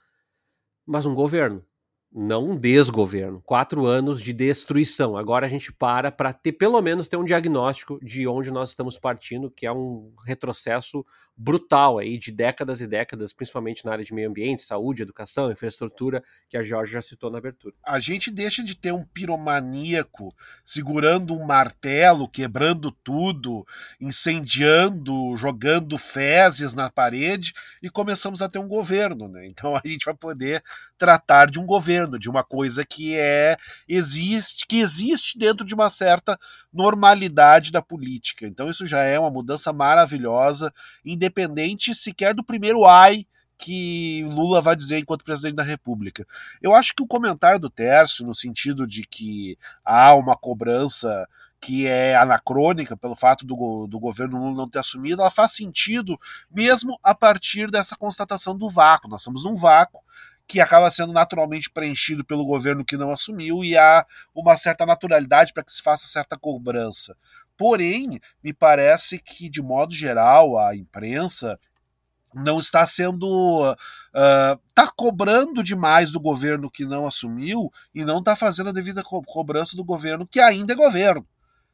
mas um governo não um desgoverno, quatro anos de destruição. Agora a gente para para ter pelo menos ter um diagnóstico de onde nós estamos partindo, que é um retrocesso brutal aí de décadas e décadas, principalmente na área de meio ambiente, saúde, educação, infraestrutura, que a Jorge já citou na abertura. A gente deixa de ter um piromaníaco segurando um martelo, quebrando tudo, incendiando, jogando fezes na parede e começamos a ter um governo, né? Então a gente vai poder tratar de um governo de uma coisa que é existe, que existe dentro de uma certa normalidade da política. Então isso já é uma mudança maravilhosa, independente sequer do primeiro ai que Lula vai dizer enquanto presidente da República. Eu acho que o comentário do Tércio, no sentido de que há uma cobrança que é anacrônica pelo fato do, do governo Lula não ter assumido, ela faz sentido mesmo a partir dessa constatação do vácuo. Nós estamos num vácuo que acaba sendo naturalmente preenchido pelo governo que não assumiu e há uma certa naturalidade para que se faça certa cobrança. Porém, me parece que, de modo geral, a imprensa não está sendo. está uh, cobrando demais do governo que não assumiu e não está fazendo a devida co cobrança do governo que ainda é governo.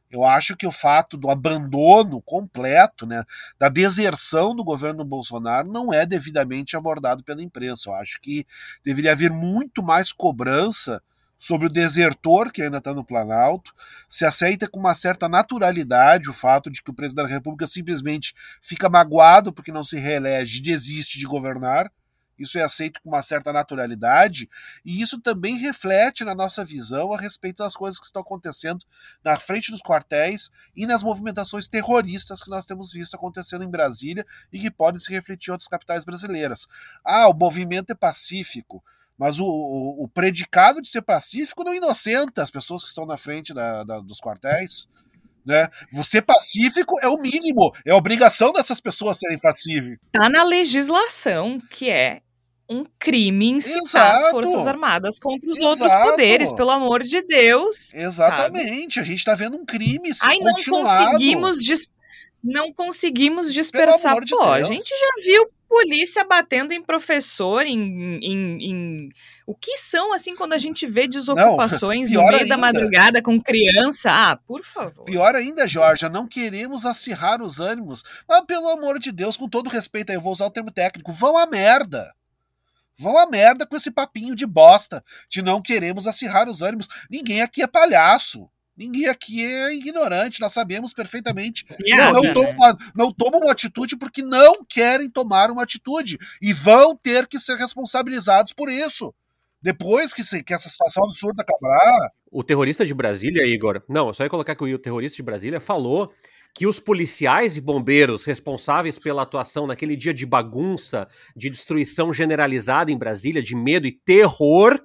Eu acho que o fato do abandono completo, né, da deserção do governo Bolsonaro não é devidamente abordado pela imprensa. Eu acho que deveria haver muito mais cobrança sobre o desertor que ainda está no Planalto, se aceita com uma certa naturalidade o fato de que o presidente da República simplesmente fica magoado porque não se reelege e desiste de governar isso é aceito com uma certa naturalidade, e isso também reflete na nossa visão a respeito das coisas que estão acontecendo na frente dos quartéis e nas movimentações terroristas que nós temos visto acontecendo em Brasília e que podem se refletir em outras capitais brasileiras. Ah, o movimento é pacífico. Mas o, o, o predicado de ser pacífico não inocenta as pessoas que estão na frente da, da, dos quartéis. Né? Você pacífico é o mínimo, é obrigação dessas pessoas serem pacíficas. Tá na legislação que é um crime incitar Exato. as Forças Armadas contra os Exato. outros poderes, pelo amor de Deus. Exatamente. Sabe? A gente está vendo um crime Ai, não conseguimos dis... não conseguimos dispersar. De Pô, Deus. a gente já viu polícia batendo em professor, em, em, em, O que são, assim, quando a gente vê desocupações não, no meio ainda. da madrugada com criança? Ah, por favor. Pior ainda, Jorge, não queremos acirrar os ânimos. Mas, pelo amor de Deus, com todo respeito aí, eu vou usar o termo técnico, vão a merda. Vão a merda com esse papinho de bosta de não queremos acirrar os ânimos. Ninguém aqui é palhaço. Ninguém aqui é ignorante, nós sabemos perfeitamente. Yeah, não, tomam, não tomam uma atitude porque não querem tomar uma atitude. E vão ter que ser responsabilizados por isso. Depois que, se, que essa situação absurda acabar. O terrorista de Brasília, Igor. Não, só ia colocar que o terrorista de Brasília falou que os policiais e bombeiros responsáveis pela atuação naquele dia de bagunça, de destruição generalizada em Brasília, de medo e terror,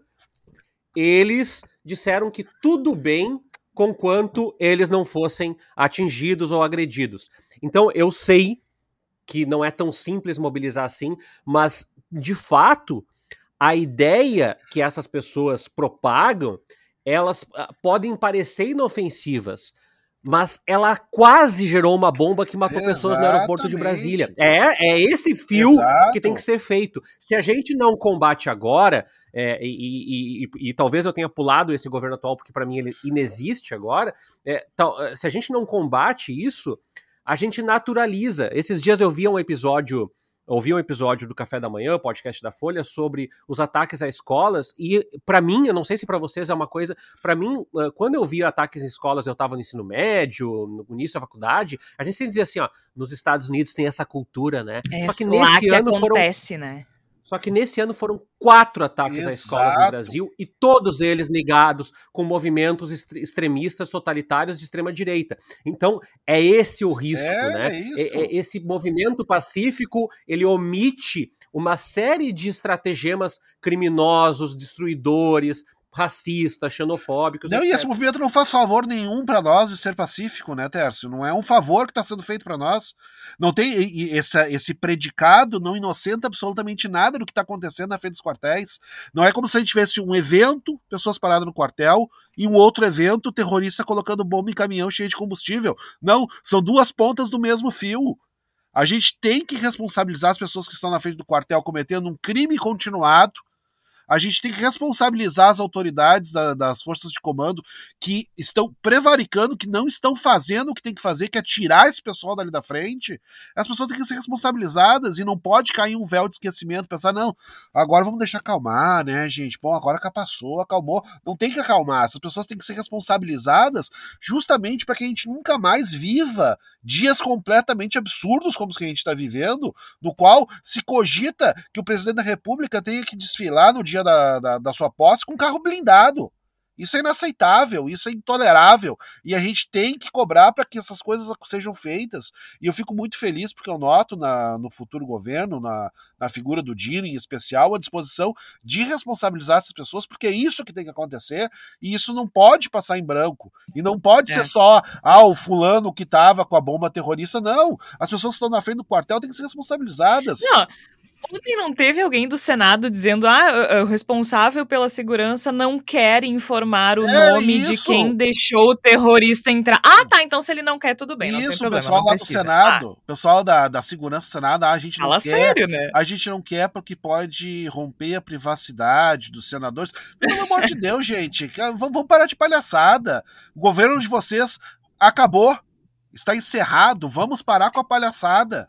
eles disseram que tudo bem conquanto eles não fossem atingidos ou agredidos. Então eu sei que não é tão simples mobilizar assim, mas de fato a ideia que essas pessoas propagam, elas ah, podem parecer inofensivas, mas ela quase gerou uma bomba que matou Exatamente. pessoas no aeroporto de Brasília. É, é esse fio Exato. que tem que ser feito. Se a gente não combate agora, é, e, e, e, e, talvez eu tenha pulado esse governo atual, porque para mim ele inexiste agora, é, tal, se a gente não combate isso, a gente naturaliza. Esses dias eu vi um episódio ouvi um episódio do Café da Manhã, podcast da Folha, sobre os ataques a escolas e para mim, eu não sei se para vocês é uma coisa, para mim, quando eu vi ataques em escolas, eu estava no ensino médio, no início da faculdade, a gente sempre dizia assim, ó, nos Estados Unidos tem essa cultura, né? É, Só que nesse que ano acontece, foram, né? Só que nesse ano foram quatro ataques Exato. a escolas no Brasil e todos eles ligados com movimentos extremistas totalitários de extrema direita. Então é esse o risco, é, né? É, é esse movimento pacífico ele omite uma série de estratagemas criminosos, destruidores, racista, xenofóbicos. Não, etc. e esse movimento não faz favor nenhum para nós de ser pacífico, né, Tércio? Não é um favor que está sendo feito para nós. Não tem e, e essa, esse predicado não inocenta absolutamente nada do que está acontecendo na frente dos quartéis. Não é como se a gente tivesse um evento, pessoas paradas no quartel, e um outro evento, terrorista colocando bomba em caminhão cheio de combustível. Não, são duas pontas do mesmo fio. A gente tem que responsabilizar as pessoas que estão na frente do quartel cometendo um crime continuado a gente tem que responsabilizar as autoridades da, das forças de comando que estão prevaricando, que não estão fazendo o que tem que fazer, que é tirar esse pessoal dali da frente. As pessoas têm que ser responsabilizadas e não pode cair um véu de esquecimento, pensar, não, agora vamos deixar acalmar, né, gente? Bom, agora que passou, acalmou. Não tem que acalmar. Essas pessoas têm que ser responsabilizadas justamente para que a gente nunca mais viva dias completamente absurdos como os que a gente está vivendo, no qual se cogita que o presidente da República tenha que desfilar no dia da, da, da sua posse com um carro blindado. Isso é inaceitável, isso é intolerável e a gente tem que cobrar para que essas coisas sejam feitas. E eu fico muito feliz porque eu noto na, no futuro governo, na, na figura do Dino em especial, a disposição de responsabilizar essas pessoas, porque é isso que tem que acontecer e isso não pode passar em branco. E não pode é. ser só, ah, o fulano que estava com a bomba terrorista. Não. As pessoas que estão na frente do quartel têm que ser responsabilizadas. Não. Ontem não teve alguém do Senado dizendo ah, o responsável pela segurança não quer informar o é nome isso. de quem deixou o terrorista entrar. Ah, tá, então se ele não quer, tudo bem. Isso, o pessoal lá do Senado, ah. pessoal da, da segurança do Senado, ah, a gente não Fala quer. Sério, né? A gente não quer porque pode romper a privacidade dos senadores. Pelo amor de Deus, gente, vamos parar de palhaçada. O governo de vocês acabou. Está encerrado. Vamos parar com a palhaçada.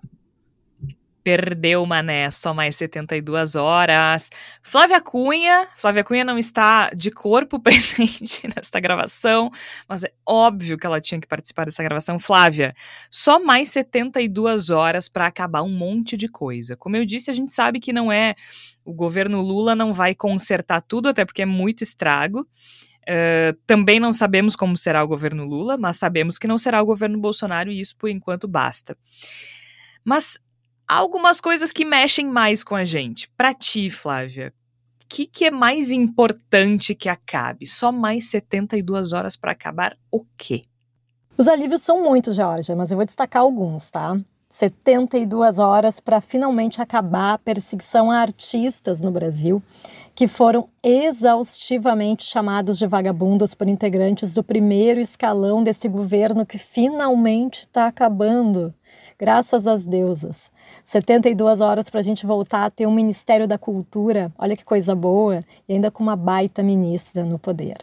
Perdeu, Mané, só mais 72 horas. Flávia Cunha, Flávia Cunha não está de corpo presente nesta gravação, mas é óbvio que ela tinha que participar dessa gravação. Flávia, só mais 72 horas para acabar um monte de coisa. Como eu disse, a gente sabe que não é. O governo Lula não vai consertar tudo, até porque é muito estrago. Uh, também não sabemos como será o governo Lula, mas sabemos que não será o governo Bolsonaro e isso por enquanto basta. Mas algumas coisas que mexem mais com a gente. Para ti, Flávia, o que, que é mais importante que acabe? Só mais 72 horas para acabar o quê? Os alívios são muitos, Georgia, mas eu vou destacar alguns, tá? 72 horas para finalmente acabar a perseguição a artistas no Brasil que foram exaustivamente chamados de vagabundos por integrantes do primeiro escalão desse governo que finalmente está acabando graças às deusas. 72 horas para a gente voltar a ter um Ministério da Cultura, olha que coisa boa, e ainda com uma baita ministra no poder.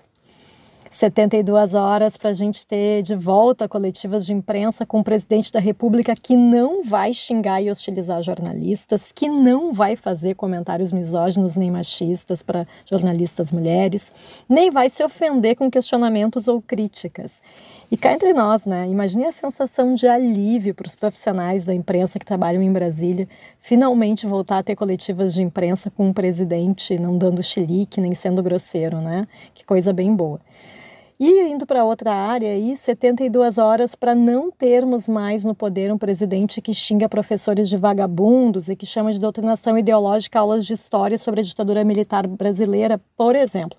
72 horas para a gente ter de volta coletivas de imprensa com o presidente da República que não vai xingar e hostilizar jornalistas, que não vai fazer comentários misóginos nem machistas para jornalistas mulheres, nem vai se ofender com questionamentos ou críticas. E cá entre nós, né? Imagine a sensação de alívio para os profissionais da imprensa que trabalham em Brasília finalmente voltar a ter coletivas de imprensa com um presidente não dando chilique nem sendo grosseiro, né? Que coisa bem boa. E indo para outra área aí, 72 horas para não termos mais no poder um presidente que xinga professores de vagabundos e que chama de doutrinação ideológica aulas de história sobre a ditadura militar brasileira, por exemplo.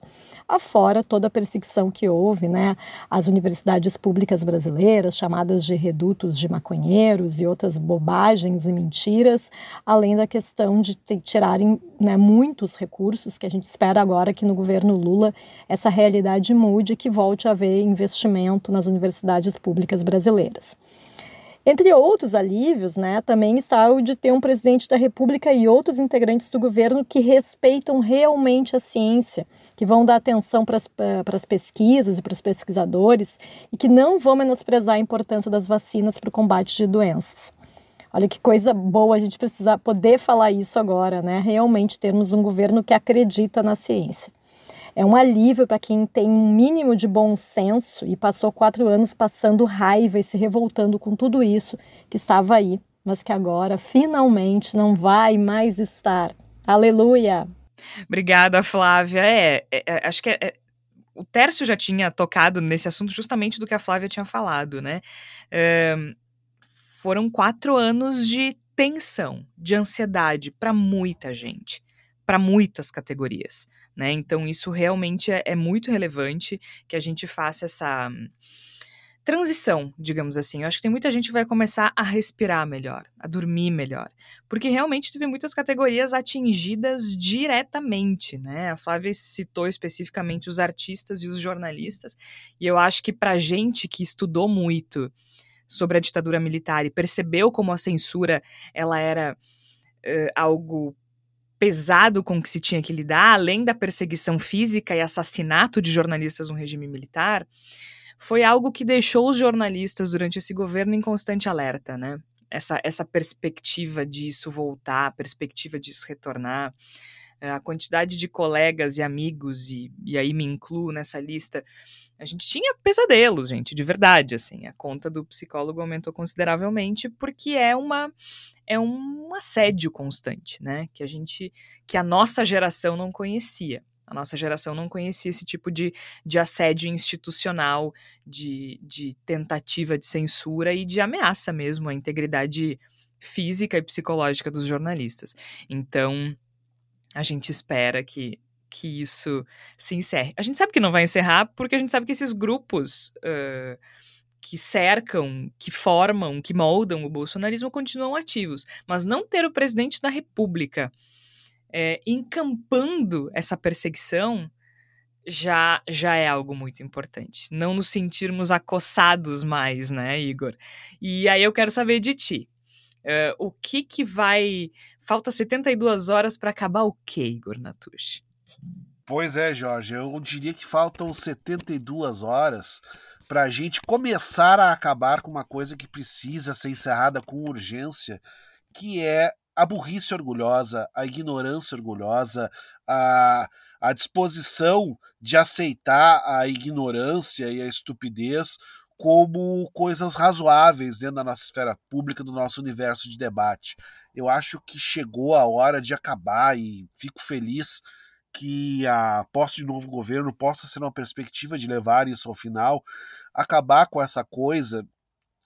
Afora toda a perseguição que houve, né, às universidades públicas brasileiras, chamadas de redutos de maconheiros e outras bobagens e mentiras, além da questão de tirarem né, muitos recursos, que a gente espera agora que no governo Lula essa realidade mude que volte a haver investimento nas universidades públicas brasileiras. Entre outros alívios, né, também está o de ter um presidente da República e outros integrantes do governo que respeitam realmente a ciência, que vão dar atenção para as pesquisas e para os pesquisadores e que não vão menosprezar a importância das vacinas para o combate de doenças. Olha que coisa boa a gente precisa poder falar isso agora, né? Realmente termos um governo que acredita na ciência. É um alívio para quem tem um mínimo de bom senso e passou quatro anos passando raiva e se revoltando com tudo isso que estava aí, mas que agora finalmente não vai mais estar. Aleluia! Obrigada, Flávia. É, é, é acho que é, é, o Tércio já tinha tocado nesse assunto justamente do que a Flávia tinha falado, né? Foram quatro anos de tensão, de ansiedade para muita gente, para muitas categorias. Né? Então, isso realmente é, é muito relevante que a gente faça essa transição, digamos assim. Eu acho que tem muita gente que vai começar a respirar melhor, a dormir melhor, porque realmente teve muitas categorias atingidas diretamente, né? A Flávia citou especificamente os artistas e os jornalistas, e eu acho que para gente que estudou muito sobre a ditadura militar e percebeu como a censura ela era uh, algo pesado com que se tinha que lidar, além da perseguição física e assassinato de jornalistas no regime militar, foi algo que deixou os jornalistas durante esse governo em constante alerta, né? Essa, essa perspectiva disso voltar, a perspectiva disso retornar, a quantidade de colegas e amigos, e, e aí me incluo nessa lista, a gente tinha pesadelos, gente, de verdade, assim. A conta do psicólogo aumentou consideravelmente porque é uma é um assédio constante, né? Que a gente que a nossa geração não conhecia. A nossa geração não conhecia esse tipo de, de assédio institucional, de, de tentativa de censura e de ameaça mesmo à integridade física e psicológica dos jornalistas. Então, a gente espera que que isso se encerre. A gente sabe que não vai encerrar porque a gente sabe que esses grupos uh, que cercam, que formam, que moldam o bolsonarismo continuam ativos. Mas não ter o presidente da República é, encampando essa perseguição já já é algo muito importante. Não nos sentirmos acossados mais, né, Igor? E aí eu quero saber de ti. Uh, o que que vai. Falta 72 horas para acabar o que, Igor Natush? Pois é, Jorge, eu diria que faltam 72 horas para a gente começar a acabar com uma coisa que precisa ser encerrada com urgência, que é a burrice orgulhosa, a ignorância orgulhosa, a, a disposição de aceitar a ignorância e a estupidez como coisas razoáveis dentro da nossa esfera pública, do nosso universo de debate. Eu acho que chegou a hora de acabar e fico feliz que a posse de novo governo possa ser uma perspectiva de levar isso ao final, acabar com essa coisa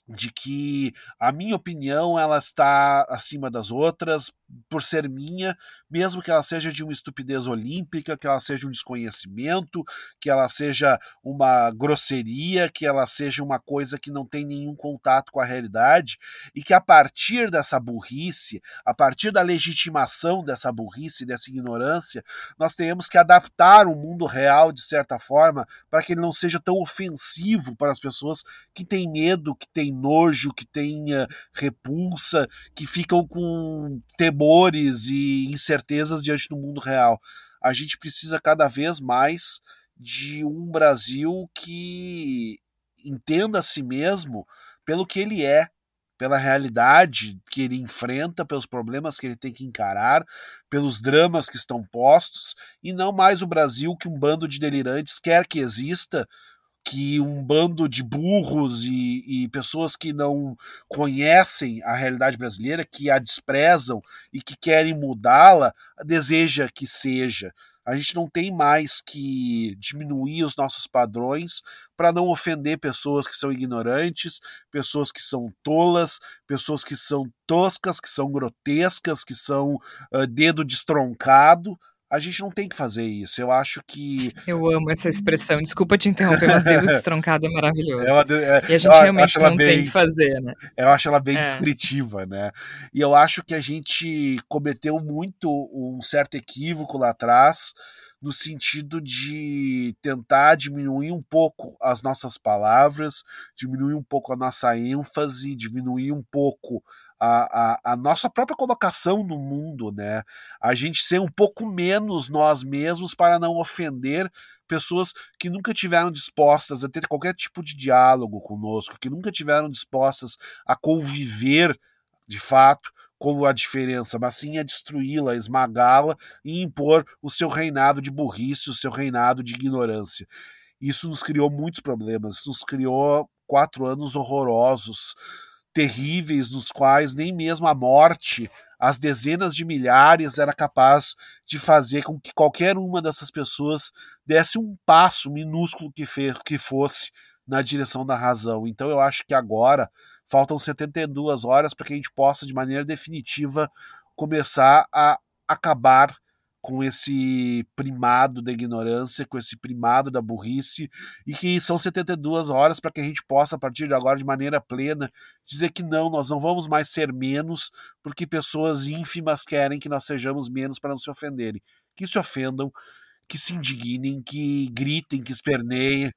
de que a minha opinião ela está acima das outras por ser minha, mesmo que ela seja de uma estupidez olímpica, que ela seja um desconhecimento, que ela seja uma grosseria, que ela seja uma coisa que não tem nenhum contato com a realidade, e que a partir dessa burrice, a partir da legitimação dessa burrice, dessa ignorância, nós tenhamos que adaptar o mundo real de certa forma para que ele não seja tão ofensivo para as pessoas que têm medo, que têm nojo, que têm uh, repulsa, que ficam com temores e incertezas diante do mundo real. A gente precisa cada vez mais de um Brasil que entenda a si mesmo pelo que ele é, pela realidade que ele enfrenta, pelos problemas que ele tem que encarar, pelos dramas que estão postos, e não mais o Brasil que um bando de delirantes quer que exista, que um bando de burros e, e, pessoas que não conhecem a realidade brasileira, que a desprezam e que querem mudá-la, deseja que seja. A gente não tem mais que diminuir os nossos padrões para não ofender pessoas que são ignorantes, pessoas que são tolas, pessoas que são toscas, que são grotescas, que são uh, dedo destroncado a gente não tem que fazer isso. Eu acho que. Eu amo essa expressão. Desculpa te interromper, mas dedo destroncado é maravilhoso. É, é, e a gente realmente não bem, tem que fazer, né? Eu acho ela bem é. descritiva, né? E eu acho que a gente cometeu muito um certo equívoco lá atrás no sentido de tentar diminuir um pouco as nossas palavras, diminuir um pouco a nossa ênfase, diminuir um pouco a, a, a, nossa própria colocação no mundo, né? A gente ser um pouco menos nós mesmos para não ofender pessoas que nunca tiveram dispostas a ter qualquer tipo de diálogo conosco, que nunca tiveram dispostas a conviver de fato com a diferença, mas sim a destruí-la, esmagá-la e impor o seu reinado de burrice, o seu reinado de ignorância. Isso nos criou muitos problemas, isso nos criou quatro anos horrorosos, terríveis, nos quais nem mesmo a morte, as dezenas de milhares, era capaz de fazer com que qualquer uma dessas pessoas desse um passo minúsculo que, fez, que fosse na direção da razão. Então eu acho que agora Faltam 72 horas para que a gente possa, de maneira definitiva, começar a acabar com esse primado da ignorância, com esse primado da burrice, e que são 72 horas para que a gente possa, a partir de agora, de maneira plena, dizer que não, nós não vamos mais ser menos, porque pessoas ínfimas querem que nós sejamos menos para não se ofenderem. Que se ofendam, que se indignem, que gritem, que esperneiem,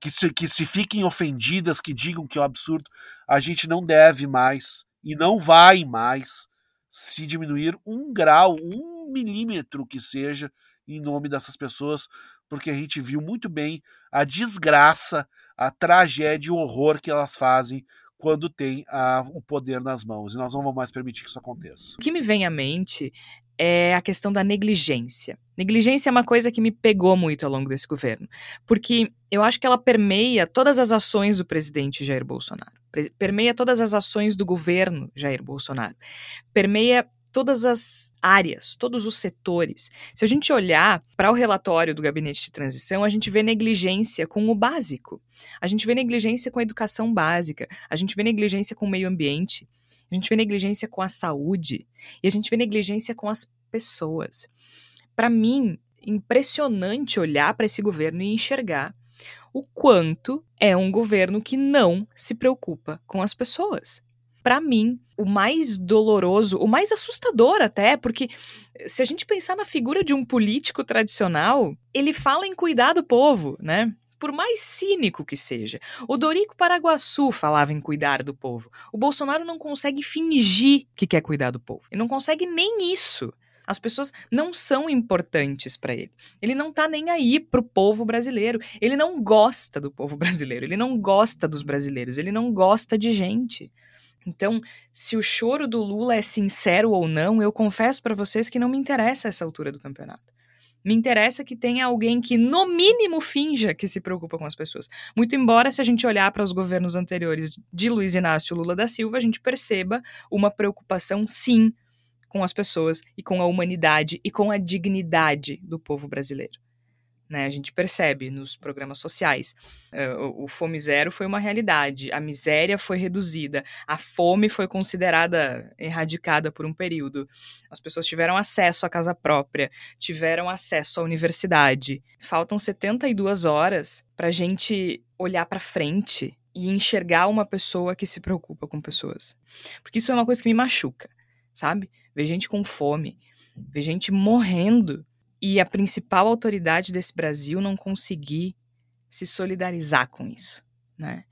que se, que se fiquem ofendidas, que digam que é um absurdo, a gente não deve mais e não vai mais se diminuir um grau, um milímetro que seja, em nome dessas pessoas, porque a gente viu muito bem a desgraça, a tragédia, o horror que elas fazem quando tem a, o poder nas mãos. E nós não vamos mais permitir que isso aconteça. O que me vem à mente é a questão da negligência. Negligência é uma coisa que me pegou muito ao longo desse governo, porque eu acho que ela permeia todas as ações do presidente Jair Bolsonaro, permeia todas as ações do governo Jair Bolsonaro, permeia todas as áreas, todos os setores. Se a gente olhar para o relatório do gabinete de transição, a gente vê negligência com o básico. A gente vê negligência com a educação básica, a gente vê negligência com o meio ambiente, a gente vê negligência com a saúde e a gente vê negligência com as pessoas. Para mim, impressionante olhar para esse governo e enxergar o quanto é um governo que não se preocupa com as pessoas. Para mim, o mais doloroso, o mais assustador até, porque se a gente pensar na figura de um político tradicional, ele fala em cuidar do povo, né? por mais cínico que seja. O Dorico Paraguaçu falava em cuidar do povo. O Bolsonaro não consegue fingir que quer cuidar do povo. Ele não consegue nem isso. As pessoas não são importantes para ele. Ele não tá nem aí pro povo brasileiro. Ele não gosta do povo brasileiro. Ele não gosta dos brasileiros. Ele não gosta de gente. Então, se o choro do Lula é sincero ou não, eu confesso para vocês que não me interessa essa altura do campeonato. Me interessa que tenha alguém que, no mínimo, finja que se preocupa com as pessoas. Muito embora, se a gente olhar para os governos anteriores de Luiz Inácio Lula da Silva, a gente perceba uma preocupação, sim, com as pessoas e com a humanidade e com a dignidade do povo brasileiro. Né? A gente percebe nos programas sociais. Uh, o Fome Zero foi uma realidade, a miséria foi reduzida, a fome foi considerada erradicada por um período. As pessoas tiveram acesso à casa própria, tiveram acesso à universidade. Faltam 72 horas para a gente olhar para frente e enxergar uma pessoa que se preocupa com pessoas. Porque isso é uma coisa que me machuca, sabe? Ver gente com fome, ver gente morrendo e a principal autoridade desse Brasil não conseguir se solidarizar com isso, né?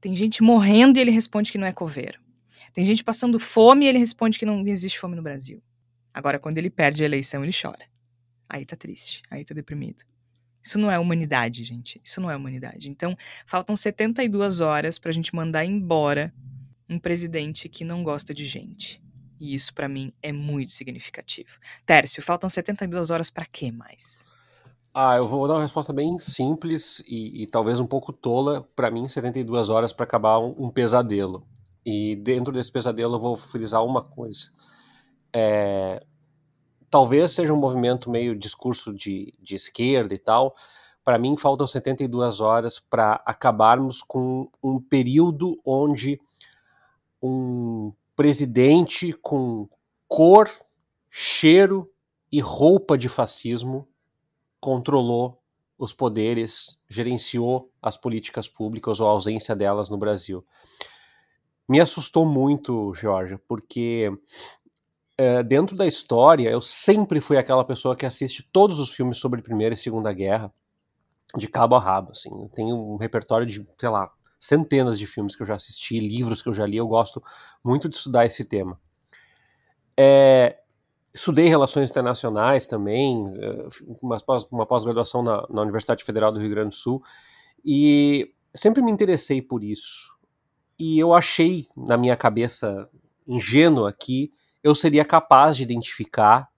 Tem gente morrendo e ele responde que não é coveiro. Tem gente passando fome e ele responde que não existe fome no Brasil. Agora, quando ele perde a eleição, ele chora. Aí tá triste, aí tá deprimido. Isso não é humanidade, gente. Isso não é humanidade. Então, faltam 72 horas pra gente mandar embora um presidente que não gosta de gente. E isso para mim é muito significativo. Tércio, faltam 72 horas para quê mais? Ah, eu vou dar uma resposta bem simples e, e talvez um pouco tola. Para mim, 72 horas para acabar um, um, pesadelo. E dentro desse pesadelo eu vou frisar uma coisa. É, talvez seja um movimento meio discurso de, de esquerda e tal. Para mim, faltam 72 horas para acabarmos com um período onde um presidente com cor, cheiro e roupa de fascismo controlou os poderes, gerenciou as políticas públicas ou a ausência delas no Brasil. Me assustou muito, Jorge, porque é, dentro da história, eu sempre fui aquela pessoa que assiste todos os filmes sobre Primeira e Segunda Guerra, de cabo a rabo, assim. Eu tenho um repertório de, sei lá, centenas de filmes que eu já assisti, livros que eu já li, eu gosto muito de estudar esse tema. É, estudei relações internacionais também, é, uma pós-graduação na, na Universidade Federal do Rio Grande do Sul, e sempre me interessei por isso. E eu achei, na minha cabeça ingênua aqui, eu seria capaz de identificar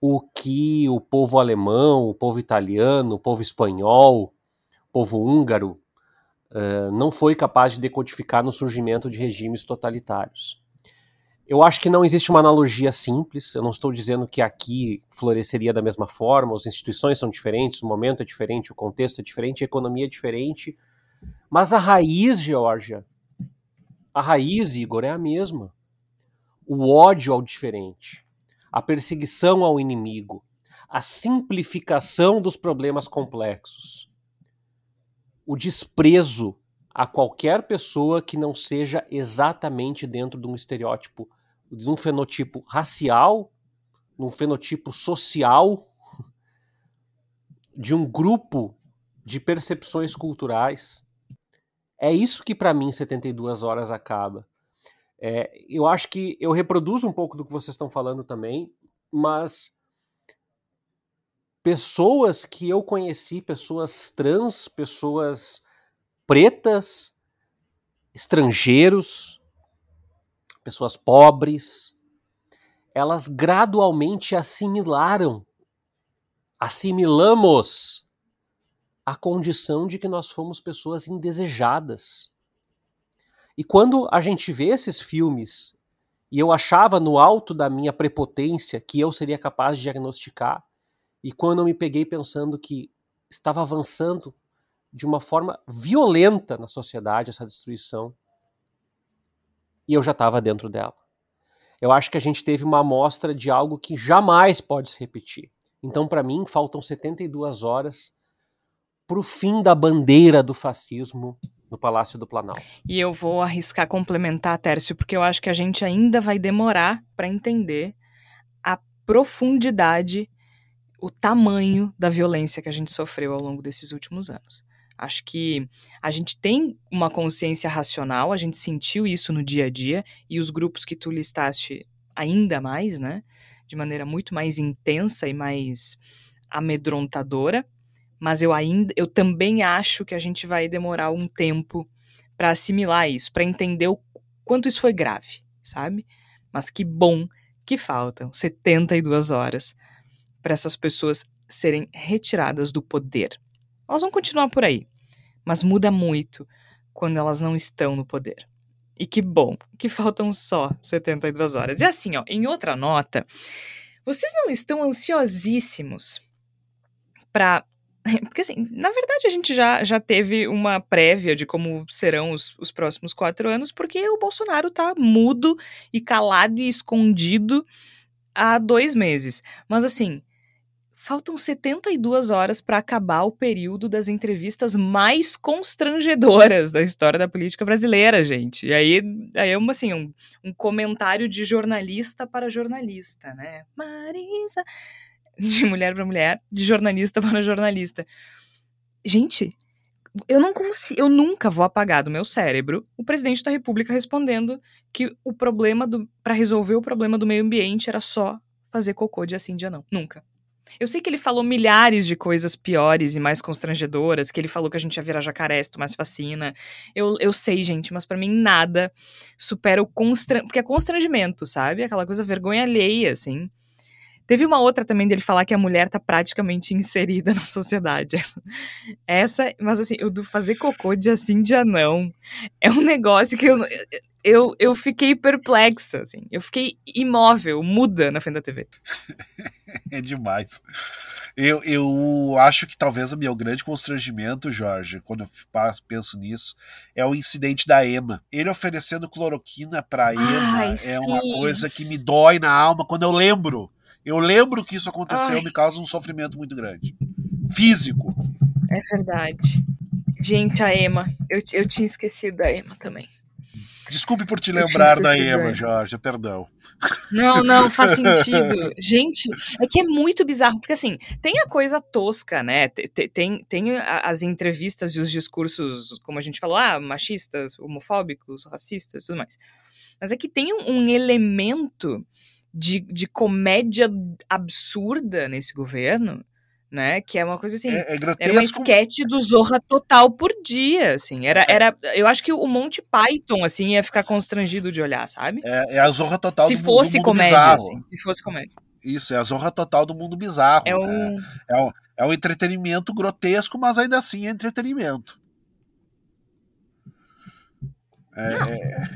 o que o povo alemão, o povo italiano, o povo espanhol, o povo húngaro uh, não foi capaz de decodificar no surgimento de regimes totalitários. Eu acho que não existe uma analogia simples. Eu não estou dizendo que aqui floresceria da mesma forma, as instituições são diferentes, o momento é diferente, o contexto é diferente, a economia é diferente. Mas a raiz, Georgia, a raiz, Igor, é a mesma o ódio ao diferente, a perseguição ao inimigo, a simplificação dos problemas complexos, o desprezo a qualquer pessoa que não seja exatamente dentro de um estereótipo, de um fenotipo racial, de um fenotipo social, de um grupo de percepções culturais. É isso que para mim 72 horas acaba. É, eu acho que eu reproduzo um pouco do que vocês estão falando também, mas pessoas que eu conheci, pessoas trans, pessoas pretas, estrangeiros, pessoas pobres, elas gradualmente assimilaram, assimilamos a condição de que nós fomos pessoas indesejadas. E quando a gente vê esses filmes, e eu achava no alto da minha prepotência que eu seria capaz de diagnosticar, e quando eu me peguei pensando que estava avançando de uma forma violenta na sociedade essa destruição, e eu já estava dentro dela. Eu acho que a gente teve uma amostra de algo que jamais pode se repetir. Então, para mim, faltam 72 horas para o fim da bandeira do fascismo no Palácio do Planalto. E eu vou arriscar complementar, Tércio, porque eu acho que a gente ainda vai demorar para entender a profundidade, o tamanho da violência que a gente sofreu ao longo desses últimos anos. Acho que a gente tem uma consciência racional, a gente sentiu isso no dia a dia, e os grupos que tu listaste ainda mais, né? De maneira muito mais intensa e mais amedrontadora mas eu ainda eu também acho que a gente vai demorar um tempo para assimilar isso, para entender o quanto isso foi grave, sabe? Mas que bom que faltam 72 horas para essas pessoas serem retiradas do poder. Elas vão continuar por aí, mas muda muito quando elas não estão no poder. E que bom que faltam só 72 horas. E assim, ó, em outra nota, vocês não estão ansiosíssimos para Porque, assim, na verdade a gente já, já teve uma prévia de como serão os, os próximos quatro anos, porque o Bolsonaro tá mudo e calado e escondido há dois meses. Mas, assim, faltam 72 horas para acabar o período das entrevistas mais constrangedoras da história da política brasileira, gente. E aí, aí é uma, assim, um, um comentário de jornalista para jornalista, né? Marisa de mulher para mulher, de jornalista para jornalista. Gente, eu não consigo, eu nunca vou apagar do meu cérebro o presidente da República respondendo que o problema do para resolver o problema do meio ambiente era só fazer cocô dia sim dia não. Nunca. Eu sei que ele falou milhares de coisas piores e mais constrangedoras, que ele falou que a gente ia virar jacaré se tomasse vacina. Eu, eu sei, gente, mas para mim nada supera o constrangimento. Porque é constrangimento, sabe? Aquela coisa vergonha alheia, assim. Teve uma outra também dele falar que a mulher tá praticamente inserida na sociedade. Essa, essa mas assim, o do fazer cocô dia sim, dia não, é um negócio que eu, eu, eu fiquei perplexa, assim. Eu fiquei imóvel, muda na frente da TV. é demais. Eu, eu acho que talvez o meu grande constrangimento, Jorge, quando eu penso nisso, é o incidente da Ema. Ele oferecendo cloroquina pra Ema Ai, é sim. uma coisa que me dói na alma quando eu lembro eu lembro que isso aconteceu, Ai. me causa um sofrimento muito grande. Físico. É verdade. Gente, a Emma. Eu, eu tinha esquecido da Emma também. Desculpe por te lembrar da Ema, Jorge, perdão. Não, não, faz sentido. Gente, é que é muito bizarro, porque assim, tem a coisa tosca, né? Tem, tem, tem as entrevistas e os discursos, como a gente falou, ah, machistas, homofóbicos, racistas, tudo mais. Mas é que tem um elemento de, de comédia absurda nesse governo né? Que é uma coisa assim. É, é era uma sketch do Zorra total por dia, assim. Era, é. era, eu acho que o Monty Python, assim, ia ficar constrangido de olhar, sabe? É, é a Zorra total se do, fosse do mundo comédia, bizarro. assim. Se fosse comédia. Isso, é a Zorra total do mundo bizarro. É né? um... É, um, é um entretenimento grotesco, mas ainda assim é entretenimento. É, é,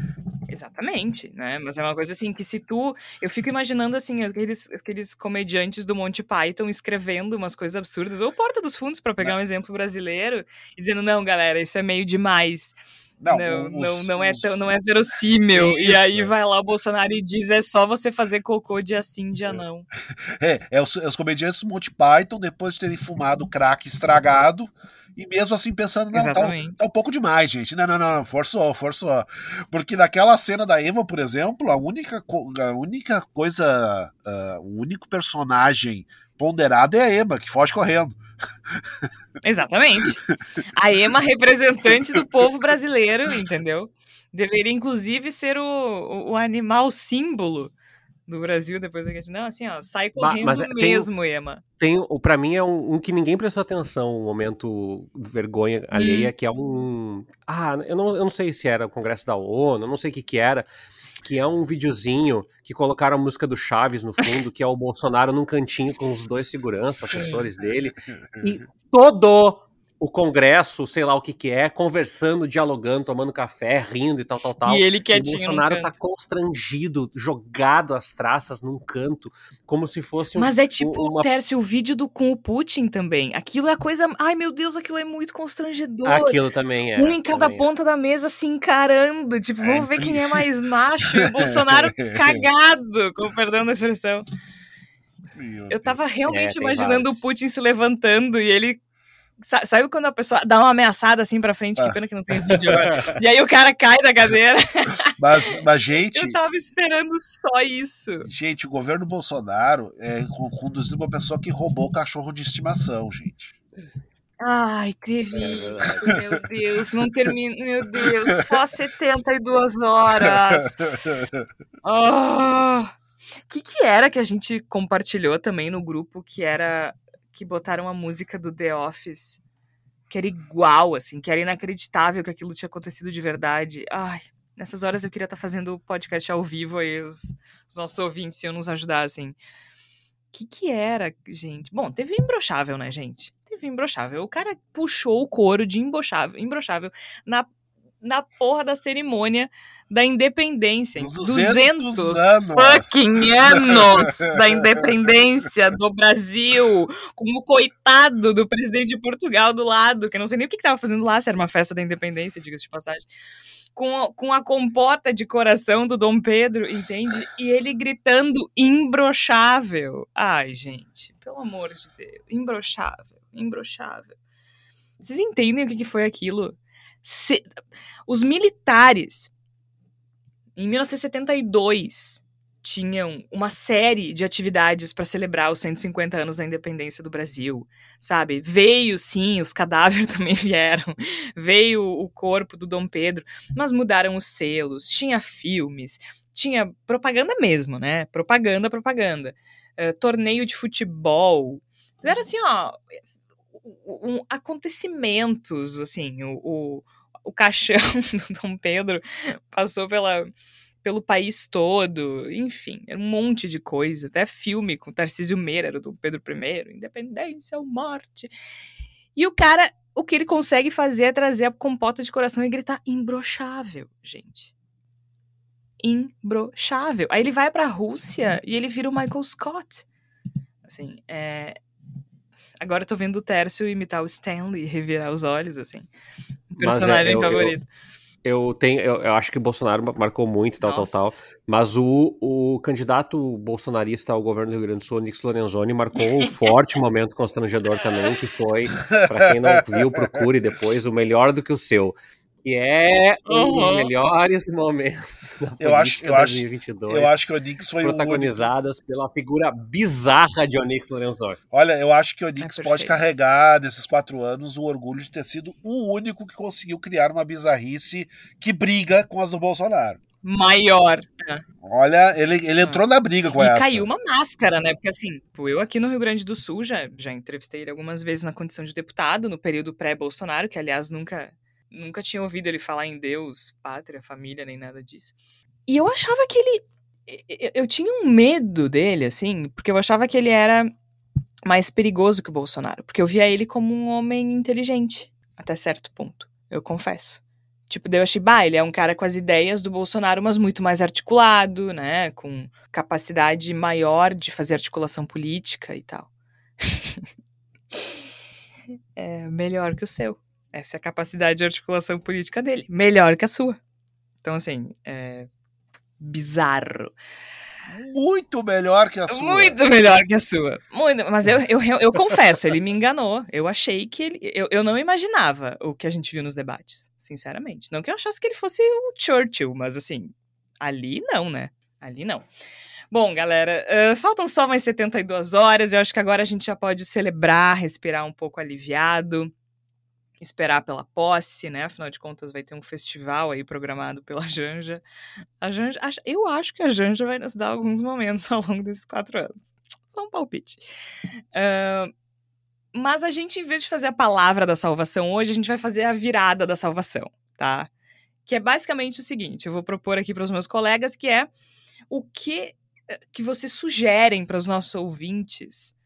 Exatamente, né? Mas é uma coisa assim que se tu. Eu fico imaginando assim, aqueles, aqueles comediantes do Monty Python escrevendo umas coisas absurdas, ou Porta dos Fundos, para pegar um exemplo brasileiro, e dizendo, não, galera, isso é meio demais. Não, não, os, não, não, é, tão, não é verossímil. Isso, e aí vai lá o Bolsonaro e diz: é só você fazer cocô dia sim, dia não. É, é os, é os comediantes do Monty Python, depois de terem fumado crack estragado, e mesmo assim pensando, não, tá, tá, um pouco demais, gente. Não, não, não, forçou, forçou. Porque naquela cena da Eva, por exemplo, a única, a única coisa, uh, o único personagem ponderado é a Ema, que foge correndo. Exatamente. A Ema, representante do povo brasileiro, entendeu? Deveria, inclusive, ser o, o animal símbolo do Brasil depois da gente. Não, assim, ó, sai correndo Mas, é, mesmo, tem, Ema. Tem, o, pra mim é um, um, que ninguém prestou atenção, um momento vergonha alheia, hum. que é um. Ah, eu não, eu não sei se era o Congresso da ONU, eu não sei o que que era. Que é um videozinho que colocaram a música do Chaves no fundo, que é o Bolsonaro num cantinho com os dois seguranças, assessores dele. E todo o Congresso, sei lá o que que é, conversando, dialogando, tomando café, rindo e tal, tal, tal. E ele quietinho O Bolsonaro tá constrangido, jogado as traças num canto, como se fosse um, Mas é tipo, uma... Tércio, o vídeo do, com o Putin também. Aquilo é a coisa... Ai, meu Deus, aquilo é muito constrangedor. Aquilo também é. Um em cada ponta é. da mesa se encarando, tipo, é, vamos ver quem é mais macho. E o Bolsonaro cagado, com perdão da expressão. Eu tava realmente é, imaginando vários. o Putin se levantando e ele Sabe quando a pessoa dá uma ameaçada assim pra frente? Que ah. pena que não tem vídeo agora. e aí o cara cai da cadeira. Mas, mas, gente. Eu tava esperando só isso. Gente, o governo Bolsonaro é conduzido uma pessoa que roubou cachorro de estimação, gente. Ai, teve é isso, meu Deus. Não termina. Meu Deus, só 72 horas. O oh. que, que era que a gente compartilhou também no grupo que era que botaram a música do The Office, que era igual, assim, que era inacreditável que aquilo tinha acontecido de verdade. Ai, nessas horas eu queria estar tá fazendo podcast ao vivo aí, os, os nossos ouvintes iam nos ajudar, assim. O que que era, gente? Bom, teve imbrochável, né, gente? Teve imbrochável. O cara puxou o couro de imbrochável, imbrochável na, na porra da cerimônia da independência. 200, 200 anos. fucking anos da independência do Brasil. Como coitado do presidente de Portugal do lado, que eu não sei nem o que estava fazendo lá, se era uma festa da independência, diga-se de passagem. Com a, com a compota de coração do Dom Pedro, entende? E ele gritando imbrochável. Ai, gente, pelo amor de Deus. Imbrochável, imbrochável. Vocês entendem o que, que foi aquilo? Se... Os militares em 1972, tinham uma série de atividades para celebrar os 150 anos da independência do Brasil, sabe? Veio, sim, os cadáveres também vieram, veio o corpo do Dom Pedro, mas mudaram os selos, tinha filmes, tinha propaganda mesmo, né? Propaganda, propaganda. Uh, torneio de futebol. Era assim, ó, um, acontecimentos, assim, o, o o caixão do Dom Pedro passou pela, pelo país todo, enfim, era um monte de coisa, até filme com Tarcísio Meira, era do Dom Pedro I, Independência ou Morte. E o cara, o que ele consegue fazer é trazer a compota de coração e gritar imbrochável, gente. Imbrochável. Aí ele vai pra Rússia e ele vira o Michael Scott. Assim, é... Agora eu tô vendo o Tércio imitar o Stanley, revirar os olhos, assim personagem é, eu, favorito. Eu, eu, tenho, eu, eu, acho que o Bolsonaro marcou muito, tal, Nossa. tal, tal. Mas o, o candidato bolsonarista ao governo do Rio Grande do Sul, Nix Lorenzoni, marcou um forte momento constrangedor também, que foi, para quem não viu, procure depois, o melhor do que o seu. Que é um dos melhores momentos da eu acho, eu 2022. Acho, eu acho que o Onix foi protagonizadas pela figura bizarra de Onix Lorenzor. Olha, eu acho que o Onix é pode carregar nesses quatro anos o orgulho de ter sido o único que conseguiu criar uma bizarrice que briga com as do Bolsonaro maior. É. Olha, ele, ele entrou na briga com e essa. E caiu uma máscara, né? Porque assim, eu aqui no Rio Grande do Sul já, já entrevistei ele algumas vezes na condição de deputado, no período pré-Bolsonaro, que aliás nunca, nunca tinha ouvido ele falar em Deus, pátria, família, nem nada disso. E eu achava que ele. Eu, tinha um medo dele, assim, porque eu achava que ele era mais perigoso que o Bolsonaro. Porque eu via ele como um homem inteligente, até certo ponto, eu confesso. Tipo, daí eu achei, bah, ele é um cara com as ideias do Bolsonaro, mas muito mais articulado, né? Com capacidade maior de fazer articulação política e tal. é melhor que o seu. Essa é a capacidade de articulação política dele. Melhor que a sua. Então, assim, é bizarro. Muito melhor que a sua. Muito melhor que a sua. Muito, mas eu, eu, eu, confesso, ele me enganou. Eu achei que ele. Eu, eu não imaginava o que a gente viu nos debates, sinceramente. Não que eu achasse que ele fosse o Churchill, mas assim, ali não, né? Ali não. Bom, galera, uh, faltam só mais 72 horas. Eu acho que agora a gente já pode celebrar, respirar um pouco aliviado esperar pela posse, né? Afinal de contas, vai ter um festival aí programado pela Janja. A Janja, eu acho que a Janja vai nos dar alguns momentos ao longo desses quatro anos. Só um palpite. Uh, mas a gente, em vez de fazer a palavra da salvação hoje, a gente vai fazer a virada da salvação, tá? Que é basicamente o seguinte: eu vou propor aqui para os meus colegas que é o que eh, que vocês sugerem para os nossos ouvintes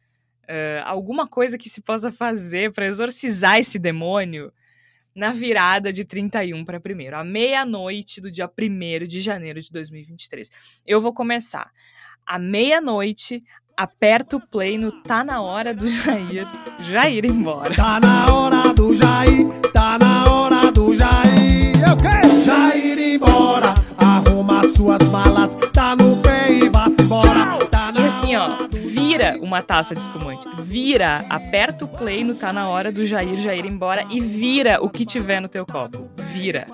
uh, alguma coisa que se possa fazer para exorcizar esse demônio na virada de 31 para 1 à meia-noite do dia 1 de janeiro de 2023. Eu vou começar. À meia-noite, aperta o play no Tá na hora do Jair. Jair embora. Tá na hora do Jair, vira uma taça de espumante. Vira, aperta o play no Tá Na Hora do Jair, Jair embora e vira o que tiver no teu copo. Vira.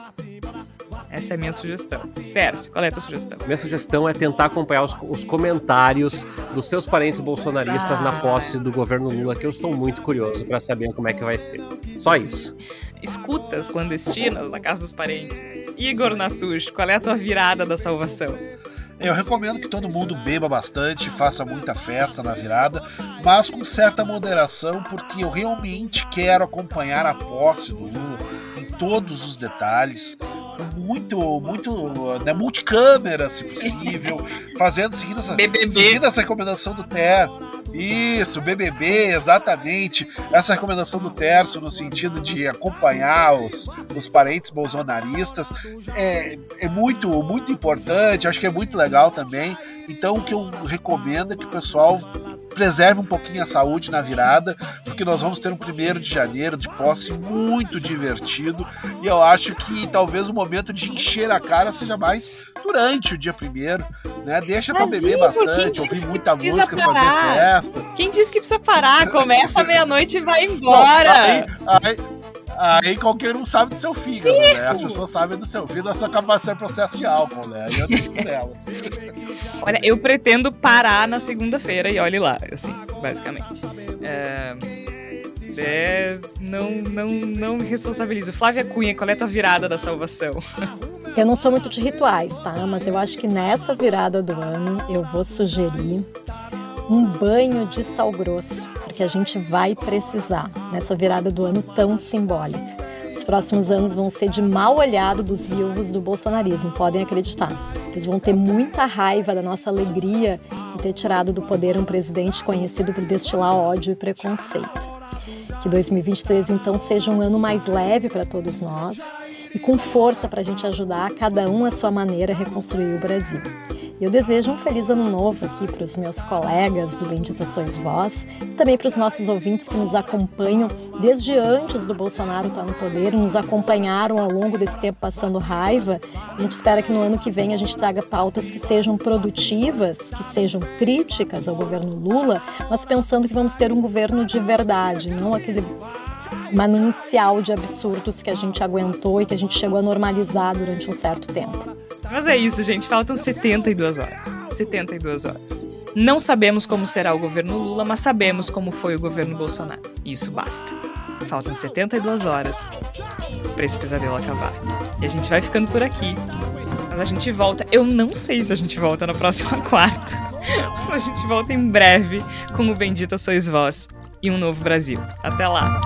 Essa é a minha sugestão. Pércio, qual é a tua sugestão? Minha sugestão é tentar acompanhar os, os comentários dos seus parentes bolsonaristas ah. na posse do governo Lula, que eu estou muito curioso para saber como é que vai ser. Só isso. Escutas clandestinas na casa dos parentes. Igor Natush, qual é a tua virada da salvação? Eu recomendo que todo mundo beba bastante, faça muita festa na virada, mas com certa moderação, porque eu realmente quero acompanhar a posse do Lula todos os detalhes, muito, muito, né, multicâmera, se possível, fazendo, seguindo essa, seguindo essa recomendação do Ter isso, BBB, exatamente. Essa recomendação do Terço no sentido de acompanhar os, os parentes bolsonaristas é, é muito, muito importante, acho que é muito legal também. Então, o que eu recomendo é que o pessoal preserve um pouquinho a saúde na virada, porque nós vamos ter um primeiro de janeiro de posse muito divertido. E eu acho que talvez o momento de encher a cara seja mais durante o dia primeiro, né? Deixa para beber bastante, ouvir muita música, parar? fazer festa. Quem disse que precisa parar? Começa meia-noite e vai embora. aí, aí, Aí qualquer um sabe do seu fígado, né? As pessoas sabem do seu fígado, essa capacidade de processo de álcool, né? Aí eu tenho delas. Olha, eu pretendo parar na segunda-feira e olhe lá, assim, basicamente. É... É, não, não, não me responsabilizo. Flávia Cunha, qual é a tua virada da salvação? Eu não sou muito de rituais, tá? Mas eu acho que nessa virada do ano eu vou sugerir um banho de sal grosso que a gente vai precisar nessa virada do ano tão simbólica. Os próximos anos vão ser de mal olhado dos vivos do bolsonarismo, podem acreditar. Eles vão ter muita raiva da nossa alegria em ter tirado do poder um presidente conhecido por destilar ódio e preconceito. Que 2023 então seja um ano mais leve para todos nós e com força para a gente ajudar cada um à sua maneira a reconstruir o Brasil. Eu desejo um feliz ano novo aqui para os meus colegas do Bendita Sois Vós e também para os nossos ouvintes que nos acompanham desde antes do Bolsonaro estar no poder, nos acompanharam ao longo desse tempo passando raiva. A gente espera que no ano que vem a gente traga pautas que sejam produtivas, que sejam críticas ao governo Lula, mas pensando que vamos ter um governo de verdade, não aquele manancial de absurdos que a gente aguentou e que a gente chegou a normalizar durante um certo tempo. Mas é isso, gente. Faltam 72 horas. 72 horas. Não sabemos como será o governo Lula, mas sabemos como foi o governo Bolsonaro. Isso basta. Faltam 72 horas para esse pesadelo acabar. E a gente vai ficando por aqui. Mas a gente volta. Eu não sei se a gente volta na próxima quarta. a gente volta em breve com o Bendita Sois Vós e um novo Brasil. Até lá!